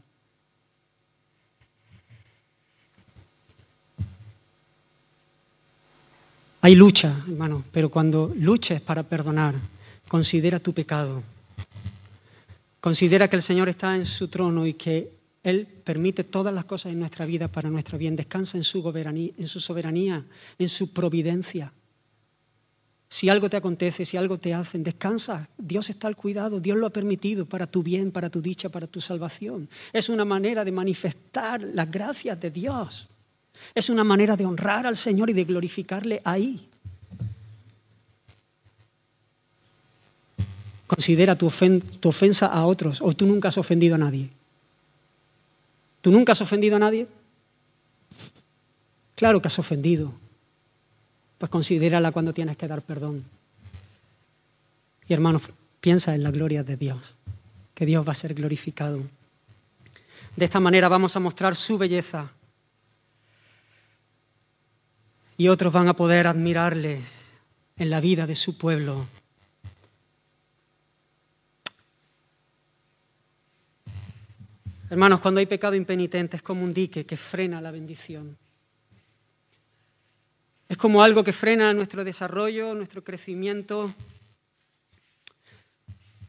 Hay lucha, hermano, pero cuando luches para perdonar, considera tu pecado. Considera que el Señor está en su trono y que Él permite todas las cosas en nuestra vida para nuestro bien. Descansa en su, en su soberanía, en su providencia. Si algo te acontece, si algo te hacen, descansa. Dios está al cuidado, Dios lo ha permitido para tu bien, para tu dicha, para tu salvación. Es una manera de manifestar las gracias de Dios. Es una manera de honrar al Señor y de glorificarle ahí. Considera tu, tu ofensa a otros o tú nunca has ofendido a nadie. ¿Tú nunca has ofendido a nadie? Claro que has ofendido pues considérala cuando tienes que dar perdón. Y hermanos, piensa en la gloria de Dios, que Dios va a ser glorificado. De esta manera vamos a mostrar su belleza y otros van a poder admirarle en la vida de su pueblo. Hermanos, cuando hay pecado impenitente es como un dique que frena la bendición. Es como algo que frena nuestro desarrollo, nuestro crecimiento.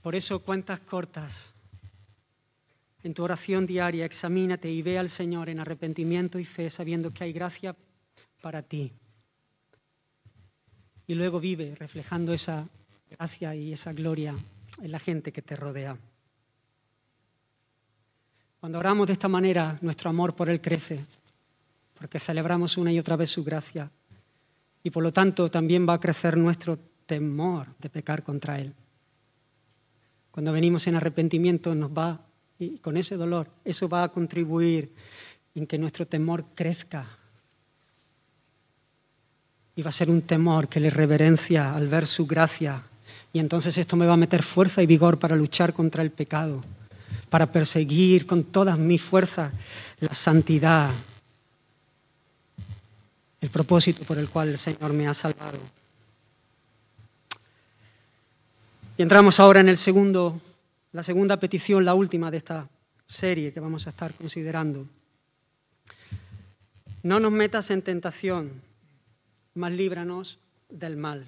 Por eso, cuentas cortas. En tu oración diaria, examínate y ve al Señor en arrepentimiento y fe, sabiendo que hay gracia para ti. Y luego vive reflejando esa gracia y esa gloria en la gente que te rodea. Cuando oramos de esta manera, nuestro amor por Él crece, porque celebramos una y otra vez su gracia. Y por lo tanto también va a crecer nuestro temor de pecar contra Él. Cuando venimos en arrepentimiento nos va, y con ese dolor, eso va a contribuir en que nuestro temor crezca. Y va a ser un temor que le reverencia al ver su gracia. Y entonces esto me va a meter fuerza y vigor para luchar contra el pecado para perseguir con todas mis fuerzas la santidad, el propósito por el cual el Señor me ha salvado. Y entramos ahora en el segundo, la segunda petición, la última de esta serie que vamos a estar considerando. No nos metas en tentación, mas líbranos del mal.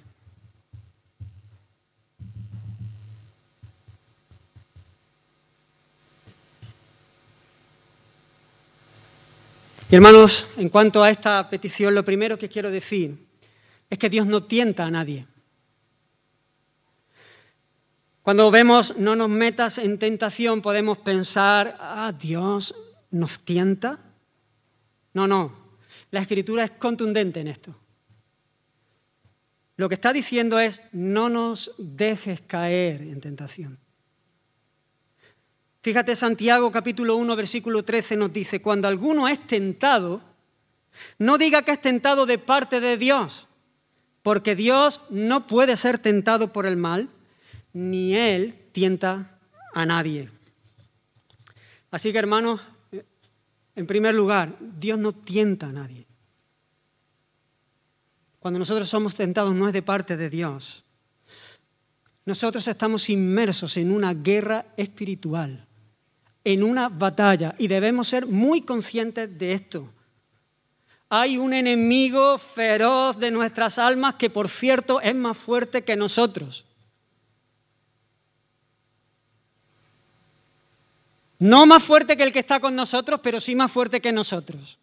Y hermanos, en cuanto a esta petición, lo primero que quiero decir es que Dios no tienta a nadie. Cuando vemos no nos metas en tentación, podemos pensar, ah, Dios nos tienta. No, no, la escritura es contundente en esto. Lo que está diciendo es, no nos dejes caer en tentación. Fíjate, Santiago capítulo 1, versículo 13 nos dice, cuando alguno es tentado, no diga que es tentado de parte de Dios, porque Dios no puede ser tentado por el mal, ni Él tienta a nadie. Así que hermanos, en primer lugar, Dios no tienta a nadie. Cuando nosotros somos tentados no es de parte de Dios. Nosotros estamos inmersos en una guerra espiritual en una batalla y debemos ser muy conscientes de esto. Hay un enemigo feroz de nuestras almas que, por cierto, es más fuerte que nosotros. No más fuerte que el que está con nosotros, pero sí más fuerte que nosotros.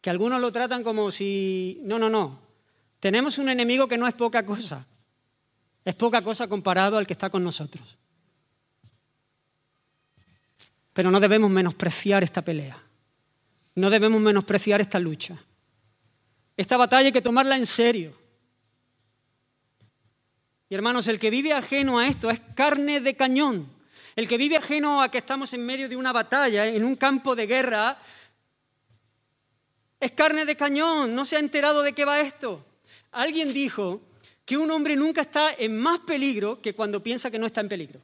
Que algunos lo tratan como si... No, no, no. Tenemos un enemigo que no es poca cosa. Es poca cosa comparado al que está con nosotros. Pero no debemos menospreciar esta pelea. No debemos menospreciar esta lucha. Esta batalla hay que tomarla en serio. Y hermanos, el que vive ajeno a esto es carne de cañón. El que vive ajeno a que estamos en medio de una batalla, en un campo de guerra, es carne de cañón. No se ha enterado de qué va esto. Alguien dijo que un hombre nunca está en más peligro que cuando piensa que no está en peligro.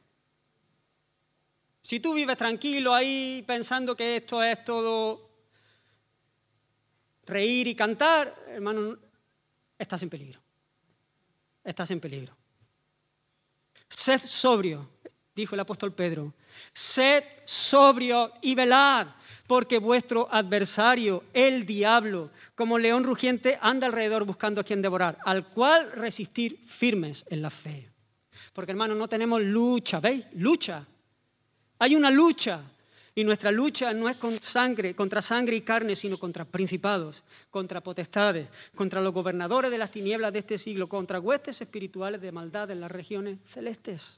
Si tú vives tranquilo ahí pensando que esto es todo reír y cantar, hermano, estás en peligro. Estás en peligro. Sed sobrio, dijo el apóstol Pedro. Sed sobrio y velad, porque vuestro adversario, el diablo, como león rugiente, anda alrededor buscando a quien devorar, al cual resistir firmes en la fe. Porque hermano, no tenemos lucha, ¿veis? Lucha hay una lucha y nuestra lucha no es contra sangre y carne, sino contra principados, contra potestades, contra los gobernadores de las tinieblas de este siglo, contra huestes espirituales de maldad en las regiones celestes.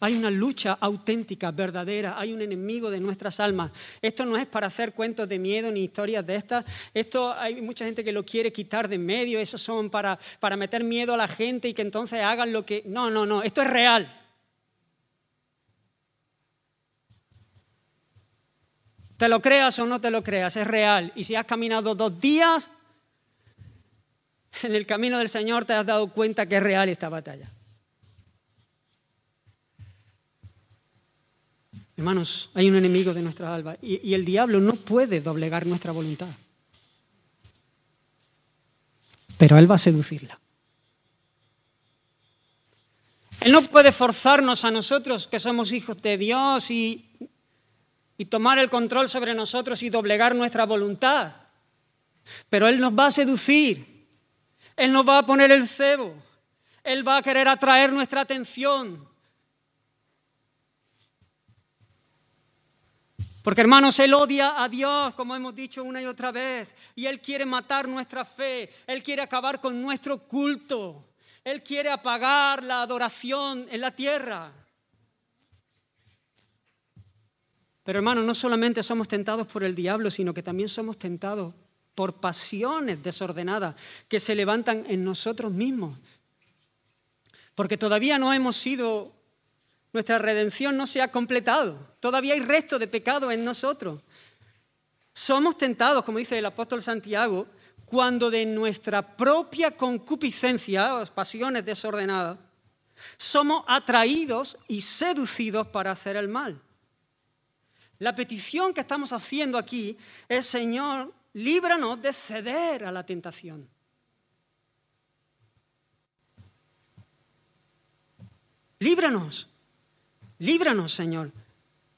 Hay una lucha auténtica, verdadera, hay un enemigo de nuestras almas. Esto no es para hacer cuentos de miedo ni historias de estas. Esto hay mucha gente que lo quiere quitar de medio, eso son para, para meter miedo a la gente y que entonces hagan lo que... No, no, no, esto es real. Te lo creas o no te lo creas, es real. Y si has caminado dos días en el camino del Señor, te has dado cuenta que es real esta batalla. Hermanos, hay un enemigo de nuestra alma y, y el diablo no puede doblegar nuestra voluntad. pero Él va a seducirla. Él no puede forzarnos a nosotros, que somos hijos de Dios, y, y tomar el control sobre nosotros y doblegar nuestra voluntad. Pero Él nos va a seducir. Él nos va a poner el cebo. Él va a querer atraer nuestra atención. Porque hermanos, Él odia a Dios, como hemos dicho una y otra vez, y Él quiere matar nuestra fe, Él quiere acabar con nuestro culto, Él quiere apagar la adoración en la tierra. Pero hermanos, no solamente somos tentados por el diablo, sino que también somos tentados por pasiones desordenadas que se levantan en nosotros mismos. Porque todavía no hemos sido nuestra redención no se ha completado. Todavía hay resto de pecado en nosotros. Somos tentados, como dice el apóstol Santiago, cuando de nuestra propia concupiscencia, pasiones desordenadas, somos atraídos y seducidos para hacer el mal. La petición que estamos haciendo aquí es, Señor, líbranos de ceder a la tentación. Líbranos. Líbranos, Señor.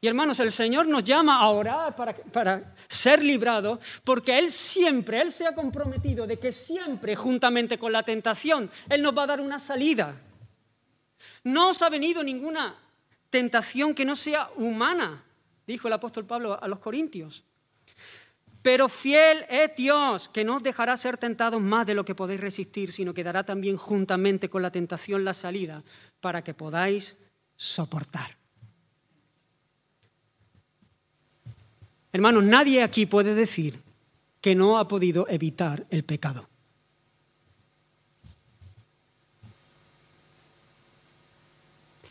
Y hermanos, el Señor nos llama a orar para, ser librados, porque Él siempre, Él se ha comprometido de que siempre, juntamente con la tentación, Él nos va a dar una salida. No os ha venido ninguna tentación que no sea humana, dijo el apóstol Pablo a los Corintios. Pero fiel es Dios, que no os dejará ser tentados más de lo que podéis resistir, sino que dará también juntamente con la tentación la salida para que podáis soportar. Hermanos, nadie aquí puede decir que no ha podido evitar el pecado.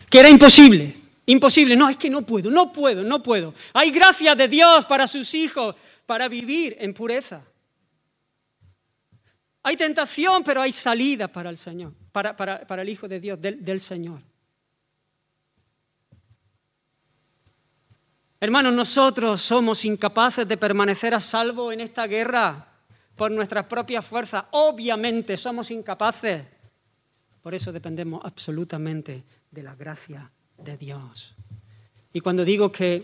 Que era imposible, imposible. No, es que no puedo, no puedo, no puedo. Hay gracia de Dios para sus hijos, para vivir en pureza. Hay tentación, pero hay salida para el Señor, para, el Hijo de Dios, del Señor. Hermanos, nosotros somos incapaces de permanecer a salvo en esta guerra por nuestras propias fuerzas. Obviamente somos incapaces. Por eso dependemos absolutamente de la gracia de Dios. Y cuando digo que,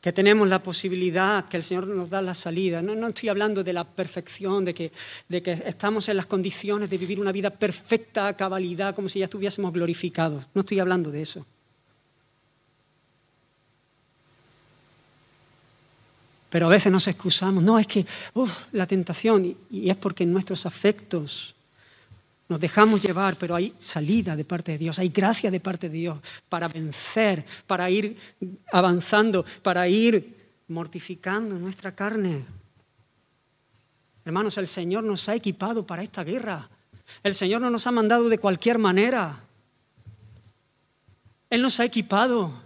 que tenemos la posibilidad, que el Señor nos da la salida, no, no estoy hablando de la perfección, de que, de que estamos en las condiciones de vivir una vida perfecta, a cabalidad, como si ya estuviésemos glorificados. No estoy hablando de eso. Pero a veces nos excusamos, no, es que la tentación, y, es porque nuestros afectos nos dejamos llevar, pero hay salida de parte de Dios, hay gracia de parte de Dios para vencer, para ir avanzando, para ir mortificando nuestra carne. Hermanos, el Señor nos ha equipado para esta guerra. El Señor no nos ha mandado de cualquier manera. Él nos ha equipado.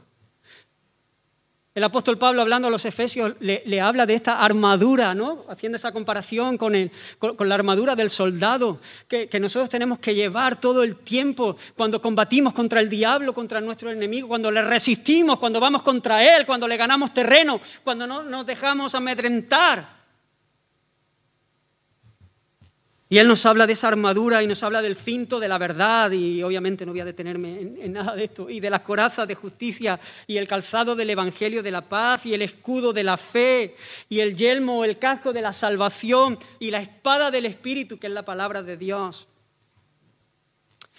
El apóstol Pablo, hablando a los efesios, le, habla de esta armadura, ¿no? haciendo esa comparación con, la armadura del soldado que, que, nosotros tenemos que llevar todo el tiempo cuando combatimos contra el diablo, contra nuestro enemigo, cuando le resistimos, cuando vamos contra él, cuando le ganamos terreno, cuando no nos dejamos amedrentar. Y Él nos habla de esa armadura y nos habla del cinto de la verdad, y obviamente no voy a detenerme en, nada de esto, y de las corazas de justicia, y el calzado del Evangelio de la paz, y el escudo de la fe, y el yelmo, el casco de la salvación, y la espada del Espíritu, que es la palabra de Dios.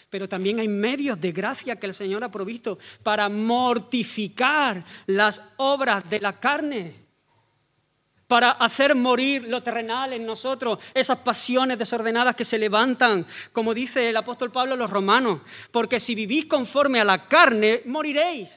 Pero también hay medios de gracia que el Señor ha provisto para mortificar las obras de la carne para hacer morir lo terrenal en nosotros, esas pasiones desordenadas que se levantan, como dice el apóstol Pablo a los romanos, porque si vivís conforme a la carne, moriréis.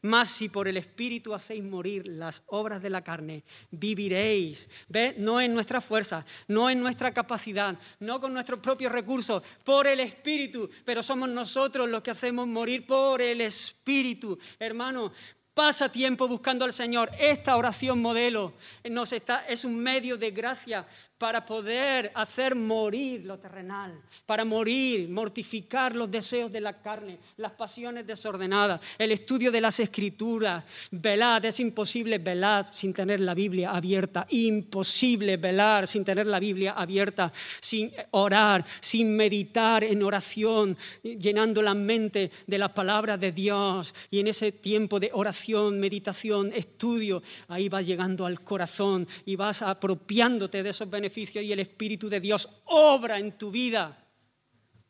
Mas si por el Espíritu hacéis morir las obras de la carne, viviréis. ¿Ve? No en nuestra fuerza, no en nuestra capacidad, no con nuestros propios recursos, por el Espíritu. Pero somos nosotros los que hacemos morir por el Espíritu. Hermano, Pasa tiempo buscando al Señor. Esta oración modelo nos está, es un medio de gracia para poder hacer morir lo terrenal, para morir, mortificar los deseos de la carne, las pasiones desordenadas, el estudio de las escrituras. Velad, es imposible velar sin tener la Biblia abierta, imposible velar sin tener la Biblia abierta, sin orar, sin meditar en oración, llenando la mente de la palabra de Dios. Y en ese tiempo de oración, meditación, estudio, ahí vas llegando al corazón y vas apropiándote de esos beneficios y el Espíritu de Dios obra en tu vida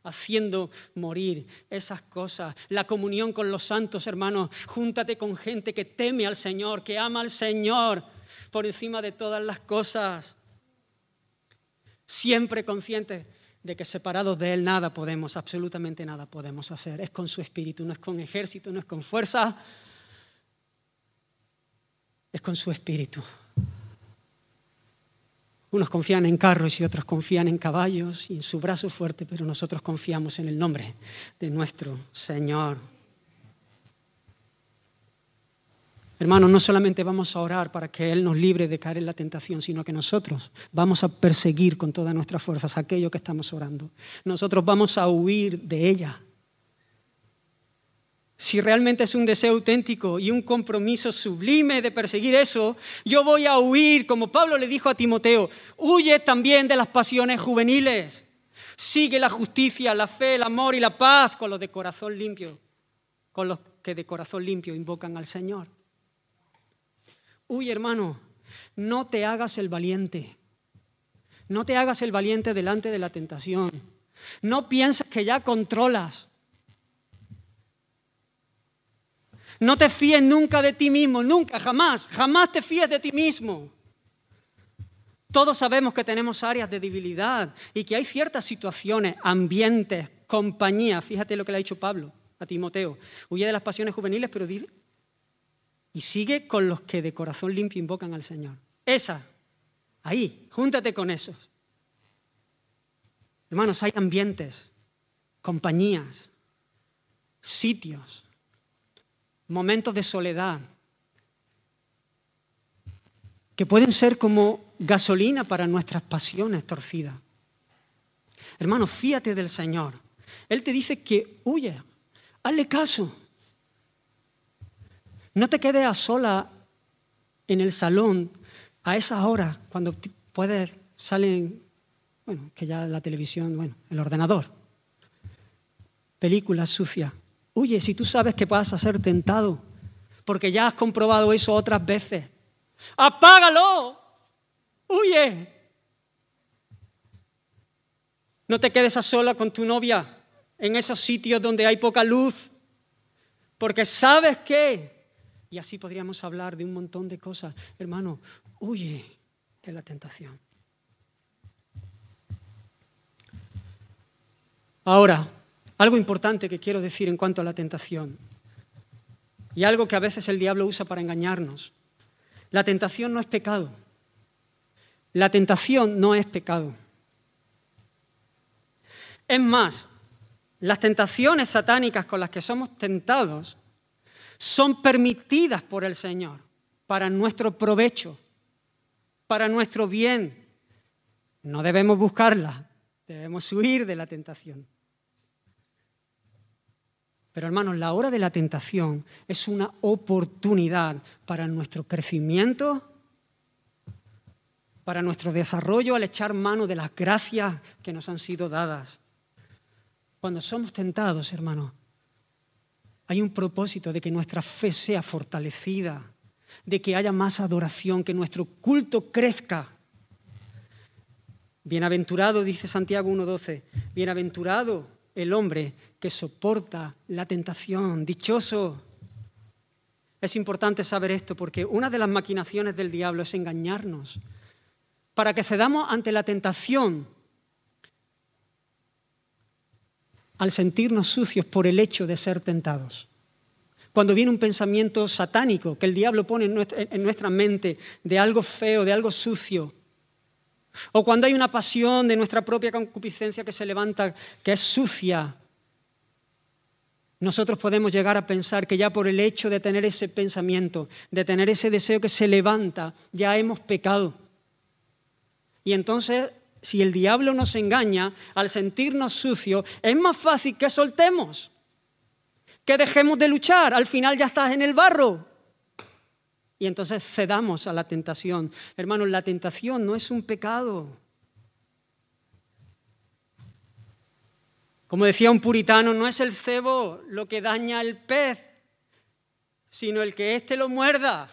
haciendo morir esas cosas. La comunión con los santos, hermanos, júntate con gente que teme al Señor, que ama al Señor por encima de todas las cosas. Siempre conscientes de que separados de Él nada podemos, absolutamente nada podemos hacer. Es con su espíritu, no es con ejército, no es con fuerza, es con su espíritu. Unos confían en carros y otros confían en caballos y en su brazo fuerte, pero nosotros confiamos en el nombre de nuestro Señor. Hermanos, no solamente vamos a orar para que Él nos libre de caer en la tentación, sino que nosotros vamos a perseguir con todas nuestras fuerzas aquello que estamos orando. Nosotros vamos a huir de ella si realmente es un deseo auténtico y un compromiso sublime de perseguir eso, yo voy a huir, como Pablo le dijo a Timoteo, huye también de las pasiones juveniles. Sigue la justicia, la fe, el amor y la paz con los de corazón limpio, con los que de corazón limpio invocan al Señor. Huye, hermano, no te hagas el valiente. No te hagas el valiente delante de la tentación. No pienses que ya controlas. No te fíes nunca de ti mismo, nunca, jamás, jamás te fíes de ti mismo. Todos sabemos que tenemos áreas de debilidad y que hay ciertas situaciones, ambientes, compañías. Fíjate lo que le ha dicho Pablo a Timoteo. Huye de las pasiones juveniles, pero dile. Y sigue con los que de corazón limpio invocan al Señor. Esa, ahí, júntate con esos. Hermanos, hay ambientes, compañías, sitios momentos de soledad, que pueden ser como gasolina para nuestras pasiones torcidas. Hermano, fíate del Señor. Él te dice que huye, hazle caso. No te quedes a sola en el salón a esas horas cuando puedes, salen, bueno, que ya la televisión, bueno, el ordenador, películas sucias, Huye si tú sabes que vas a ser tentado, porque ya has comprobado eso otras veces. Apágalo. Huye. No te quedes a sola con tu novia en esos sitios donde hay poca luz, porque sabes que, y así podríamos hablar de un montón de cosas, hermano, huye de la tentación. Ahora, algo importante que quiero decir en cuanto a la tentación, y algo que a veces el diablo usa para engañarnos. La tentación no es pecado. La tentación no es pecado. Es más, las tentaciones satánicas con las que somos tentados son permitidas por el Señor para nuestro provecho, para nuestro bien. No debemos buscarlas, debemos huir de la tentación. Pero hermanos, la hora de la tentación es una oportunidad para nuestro crecimiento, para nuestro desarrollo al echar mano de las gracias que nos han sido dadas. Cuando somos tentados, hermanos, hay un propósito de que nuestra fe sea fortalecida, de que haya más adoración, que nuestro culto crezca. Bienaventurado, dice Santiago 1.12, bienaventurado el hombre que soporta la tentación. Dichoso. Es importante saber esto porque una de las maquinaciones del diablo es engañarnos para que cedamos ante la tentación al sentirnos sucios por el hecho de ser tentados. Cuando viene un pensamiento satánico que el diablo pone en nuestra, mente de algo feo, de algo sucio, o cuando hay una pasión de nuestra propia concupiscencia que se levanta, que es sucia, nosotros podemos llegar a pensar que ya por el hecho de tener ese pensamiento, de tener ese deseo que se levanta, ya hemos pecado. Y entonces, si el diablo nos engaña al sentirnos sucios, es más fácil que soltemos, que dejemos de luchar. Al final ya estás en el barro. Y entonces cedamos a la tentación. Hermanos, la tentación no es un pecado. Como decía un puritano, no es el cebo lo que daña al pez, sino el que éste lo muerda.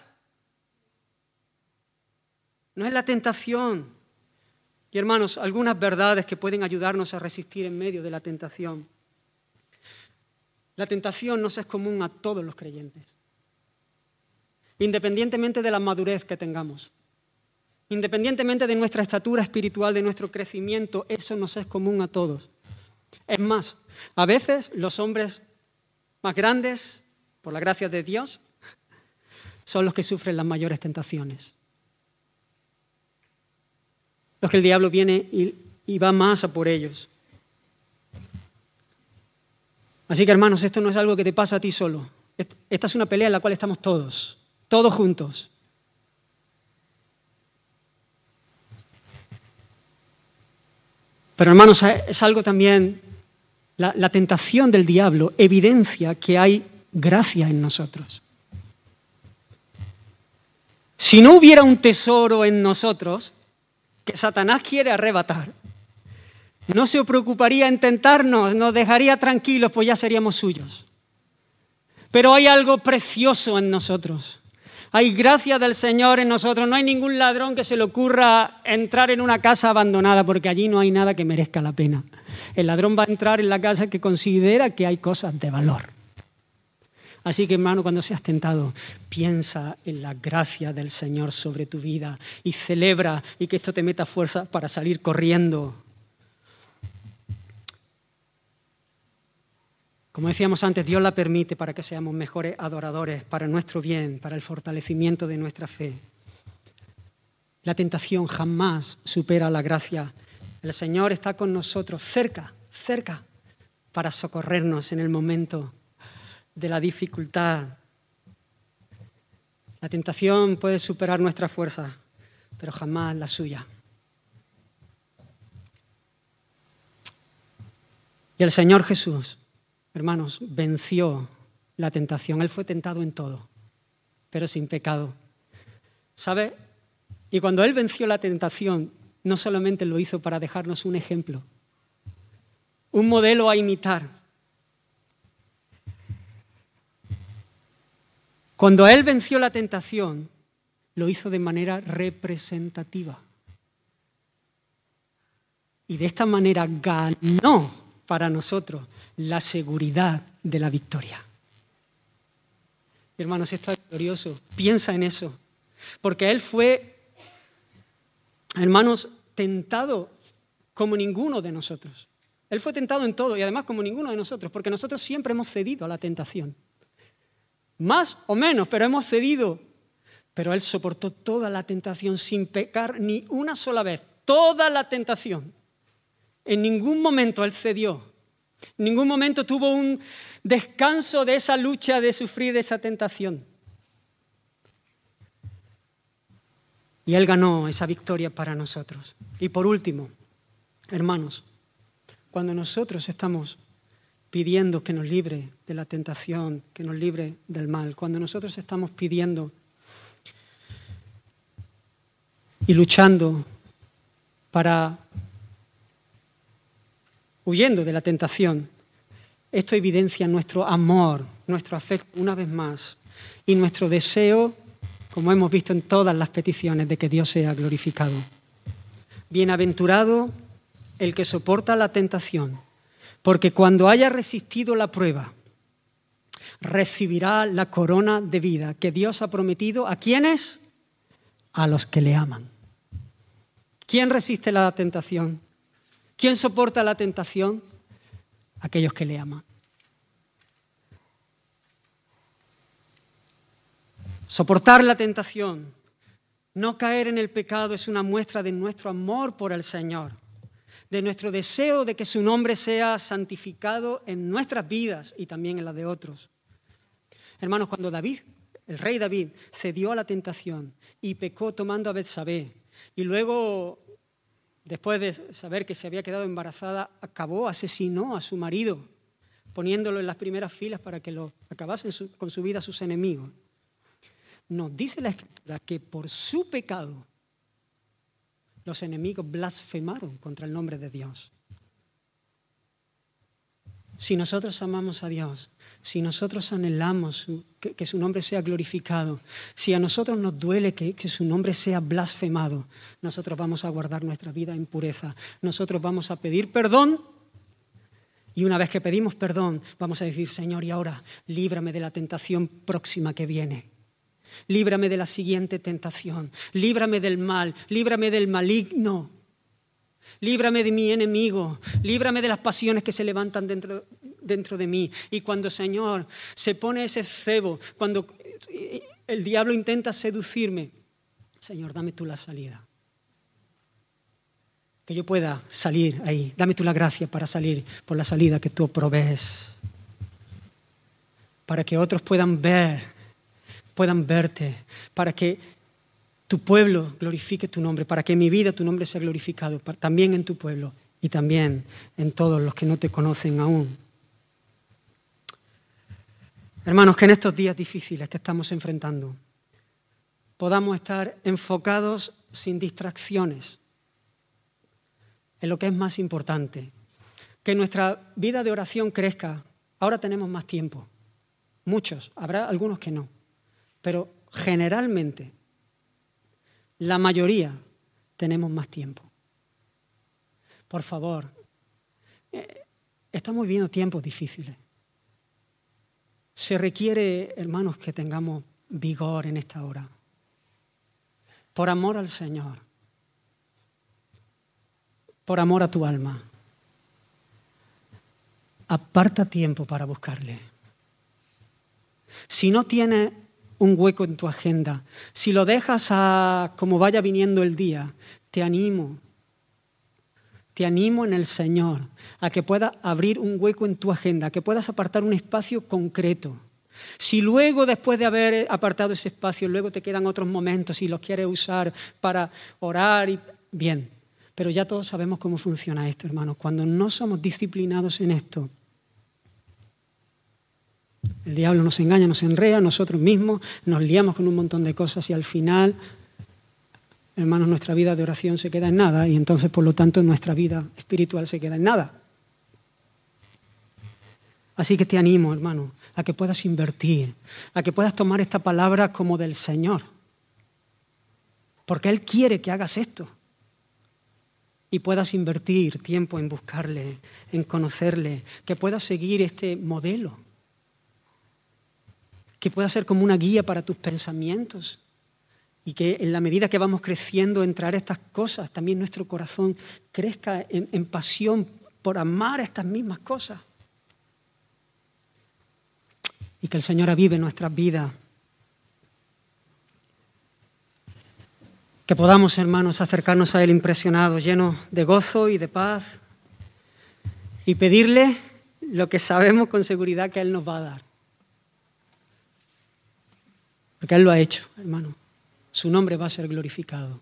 No es la tentación. Y hermanos, algunas verdades que pueden ayudarnos a resistir en medio de la tentación. La tentación no es común a todos los creyentes, independientemente de la madurez que tengamos. Independientemente de nuestra estatura espiritual, de nuestro crecimiento, eso nos es común a todos. Es más, a veces los hombres más grandes, por la gracia de Dios, son los que sufren las mayores tentaciones. Los que el diablo viene y, va más a por ellos. Así que hermanos, esto no es algo que te pasa a ti solo. Esta es una pelea en la cual estamos todos, todos juntos. Pero hermanos, es algo también la, tentación del diablo evidencia que hay gracia en nosotros. Si no hubiera un tesoro en nosotros que Satanás quiere arrebatar, no se preocuparía en tentarnos, nos dejaría tranquilos, pues ya seríamos suyos. Pero hay algo precioso en nosotros. Hay gracia del Señor en nosotros. No hay ningún ladrón que se le ocurra entrar en una casa abandonada porque allí no hay nada que merezca la pena. El ladrón va a entrar en la casa que considera que hay cosas de valor. Así que hermano, cuando seas tentado, piensa en la gracia del Señor sobre tu vida y celebra y que esto te meta fuerza para salir corriendo. Como decíamos antes, Dios la permite para que seamos mejores adoradores, para nuestro bien, para el fortalecimiento de nuestra fe. La tentación jamás supera la gracia el Señor está con nosotros cerca, cerca, para socorrernos en el momento de la dificultad. La tentación puede superar nuestra fuerza, pero jamás la suya. Y el Señor Jesús, hermanos, venció la tentación. Él fue tentado en todo, pero sin pecado. ¿Sabe? Y cuando Él venció la tentación, no solamente lo hizo para dejarnos un ejemplo, un modelo a imitar. Cuando Él venció la tentación, lo hizo de manera representativa. Y de esta manera ganó para nosotros la seguridad de la victoria. Hermanos, esto es glorioso. Piensa en eso. Porque Él fue hermanos, tentado como ninguno de nosotros. Él fue tentado en todo y además como ninguno de nosotros, porque nosotros siempre hemos cedido a la tentación. Más o menos, pero hemos cedido. Pero Él soportó toda la tentación sin pecar ni una sola vez. Toda la tentación. En ningún momento Él cedió. En ningún momento tuvo un descanso de esa lucha de sufrir esa tentación. Y Él ganó esa victoria para nosotros. Y por último, hermanos, cuando nosotros estamos pidiendo que nos libre de la tentación, que nos libre del mal, cuando nosotros estamos pidiendo y luchando para huyendo de la tentación, esto evidencia nuestro amor, nuestro afecto una vez más y nuestro deseo como hemos visto en todas las peticiones de que Dios sea glorificado. Bienaventurado el que soporta la tentación, porque cuando haya resistido la prueba, recibirá la corona de vida que Dios ha prometido a quienes? A los que le aman. ¿Quién resiste la tentación? ¿Quién soporta la tentación? Aquellos que le aman. Soportar la tentación, no caer en el pecado es una muestra de nuestro amor por el Señor, de nuestro deseo de que su nombre sea santificado en nuestras vidas y también en las de otros. Hermanos, cuando David, el rey David, cedió a la tentación y pecó tomando a Betsabé y luego después de saber que se había quedado embarazada, acabó, asesinó a su marido, poniéndolo en las primeras filas para que lo acabasen con su vida sus enemigos. Nos dice la Escritura que por su pecado los enemigos blasfemaron contra el nombre de Dios. Si nosotros amamos a Dios, si nosotros anhelamos que, su nombre sea glorificado, si a nosotros nos duele que, que su nombre sea blasfemado, nosotros vamos a guardar nuestra vida en pureza, nosotros vamos a pedir perdón y una vez que pedimos perdón, vamos a decir, Señor, y ahora líbrame de la tentación próxima que viene. Líbrame de la siguiente tentación. Líbrame del mal. Líbrame del maligno. Líbrame de mi enemigo. Líbrame de las pasiones que se levantan dentro, dentro de mí. Y cuando, Señor, se pone ese cebo, cuando el diablo intenta seducirme, Señor, dame tú la salida. Que yo pueda salir ahí. Dame tú la gracia para salir por la salida que tú provees. Para que otros puedan ver puedan verte, para que tu pueblo glorifique tu nombre, para que en mi vida tu nombre sea glorificado, también en tu pueblo y también en todos los que no te conocen aún. Hermanos, que en estos días difíciles que estamos enfrentando podamos estar enfocados sin distracciones en lo que es más importante, que nuestra vida de oración crezca. Ahora tenemos más tiempo, muchos, habrá algunos que no pero generalmente, la mayoría, tenemos más tiempo. Por favor, eh, estamos viviendo tiempos difíciles. Se requiere, hermanos, que tengamos vigor en esta hora. Por amor al Señor. Por amor a tu alma. Aparta tiempo para buscarle. Si no tienes un hueco en tu agenda. Si lo dejas a como vaya viniendo el día, te animo, te animo en el Señor a que puedas abrir un hueco en tu agenda, que puedas apartar un espacio concreto. Si luego, después de haber apartado ese espacio, luego te quedan otros momentos y los quieres usar para orar, y... bien. Pero ya todos sabemos cómo funciona esto, hermanos. Cuando no somos disciplinados en esto, el diablo nos engaña, nos enrea, nosotros mismos nos liamos con un montón de cosas y al final, hermanos, nuestra vida de oración se queda en nada y entonces, por lo tanto, nuestra vida espiritual se queda en nada. Así que te animo, hermano, a que puedas invertir, a que puedas tomar esta palabra como del Señor. Porque Él quiere que hagas esto y puedas invertir tiempo en buscarle, en conocerle, que puedas seguir este modelo que pueda ser como una guía para tus pensamientos y que en la medida que vamos creciendo entrar estas cosas, también nuestro corazón crezca en, en pasión por amar estas mismas cosas. Y que el Señor avive nuestras vidas. Que podamos, hermanos, acercarnos a Él impresionados, llenos de gozo y de paz, y pedirle lo que sabemos con seguridad que Él nos va a dar. Porque Él lo ha hecho, hermano. Su nombre va a ser glorificado.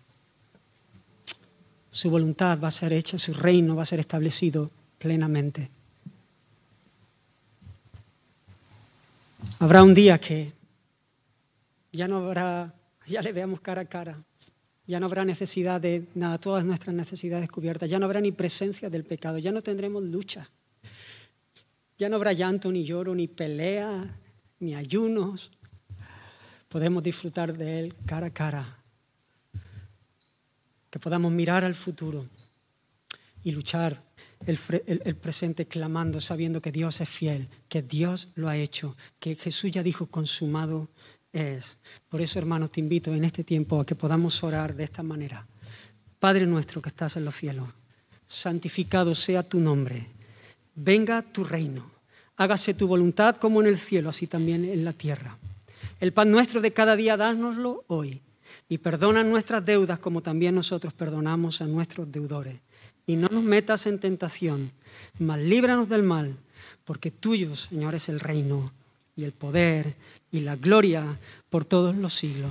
Su voluntad va a ser hecha, su reino va a ser establecido plenamente. Habrá un día que ya no habrá, ya le veamos cara a cara, ya no habrá necesidad de nada, todas nuestras necesidades cubiertas, ya no habrá ni presencia del pecado, ya no tendremos lucha, ya no habrá llanto, ni lloro, ni pelea, ni ayunos, podemos disfrutar de Él cara a cara, que podamos mirar al futuro y luchar el, presente clamando, sabiendo que Dios es fiel, que Dios lo ha hecho, que Jesús ya dijo, consumado es. Por eso, hermanos, te invito en este tiempo a que podamos orar de esta manera. Padre nuestro que estás en los cielos, santificado sea tu nombre, venga tu reino, hágase tu voluntad como en el cielo, así también en la tierra. El pan nuestro de cada día, dánoslo hoy. Y perdona nuestras deudas como también nosotros perdonamos a nuestros deudores. Y no nos metas en tentación, mas líbranos del mal, porque tuyo, Señor, es el reino y el poder y la gloria por todos los siglos.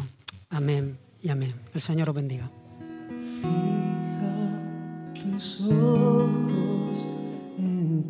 Amén y amén. El Señor os bendiga. Fija tus ojos en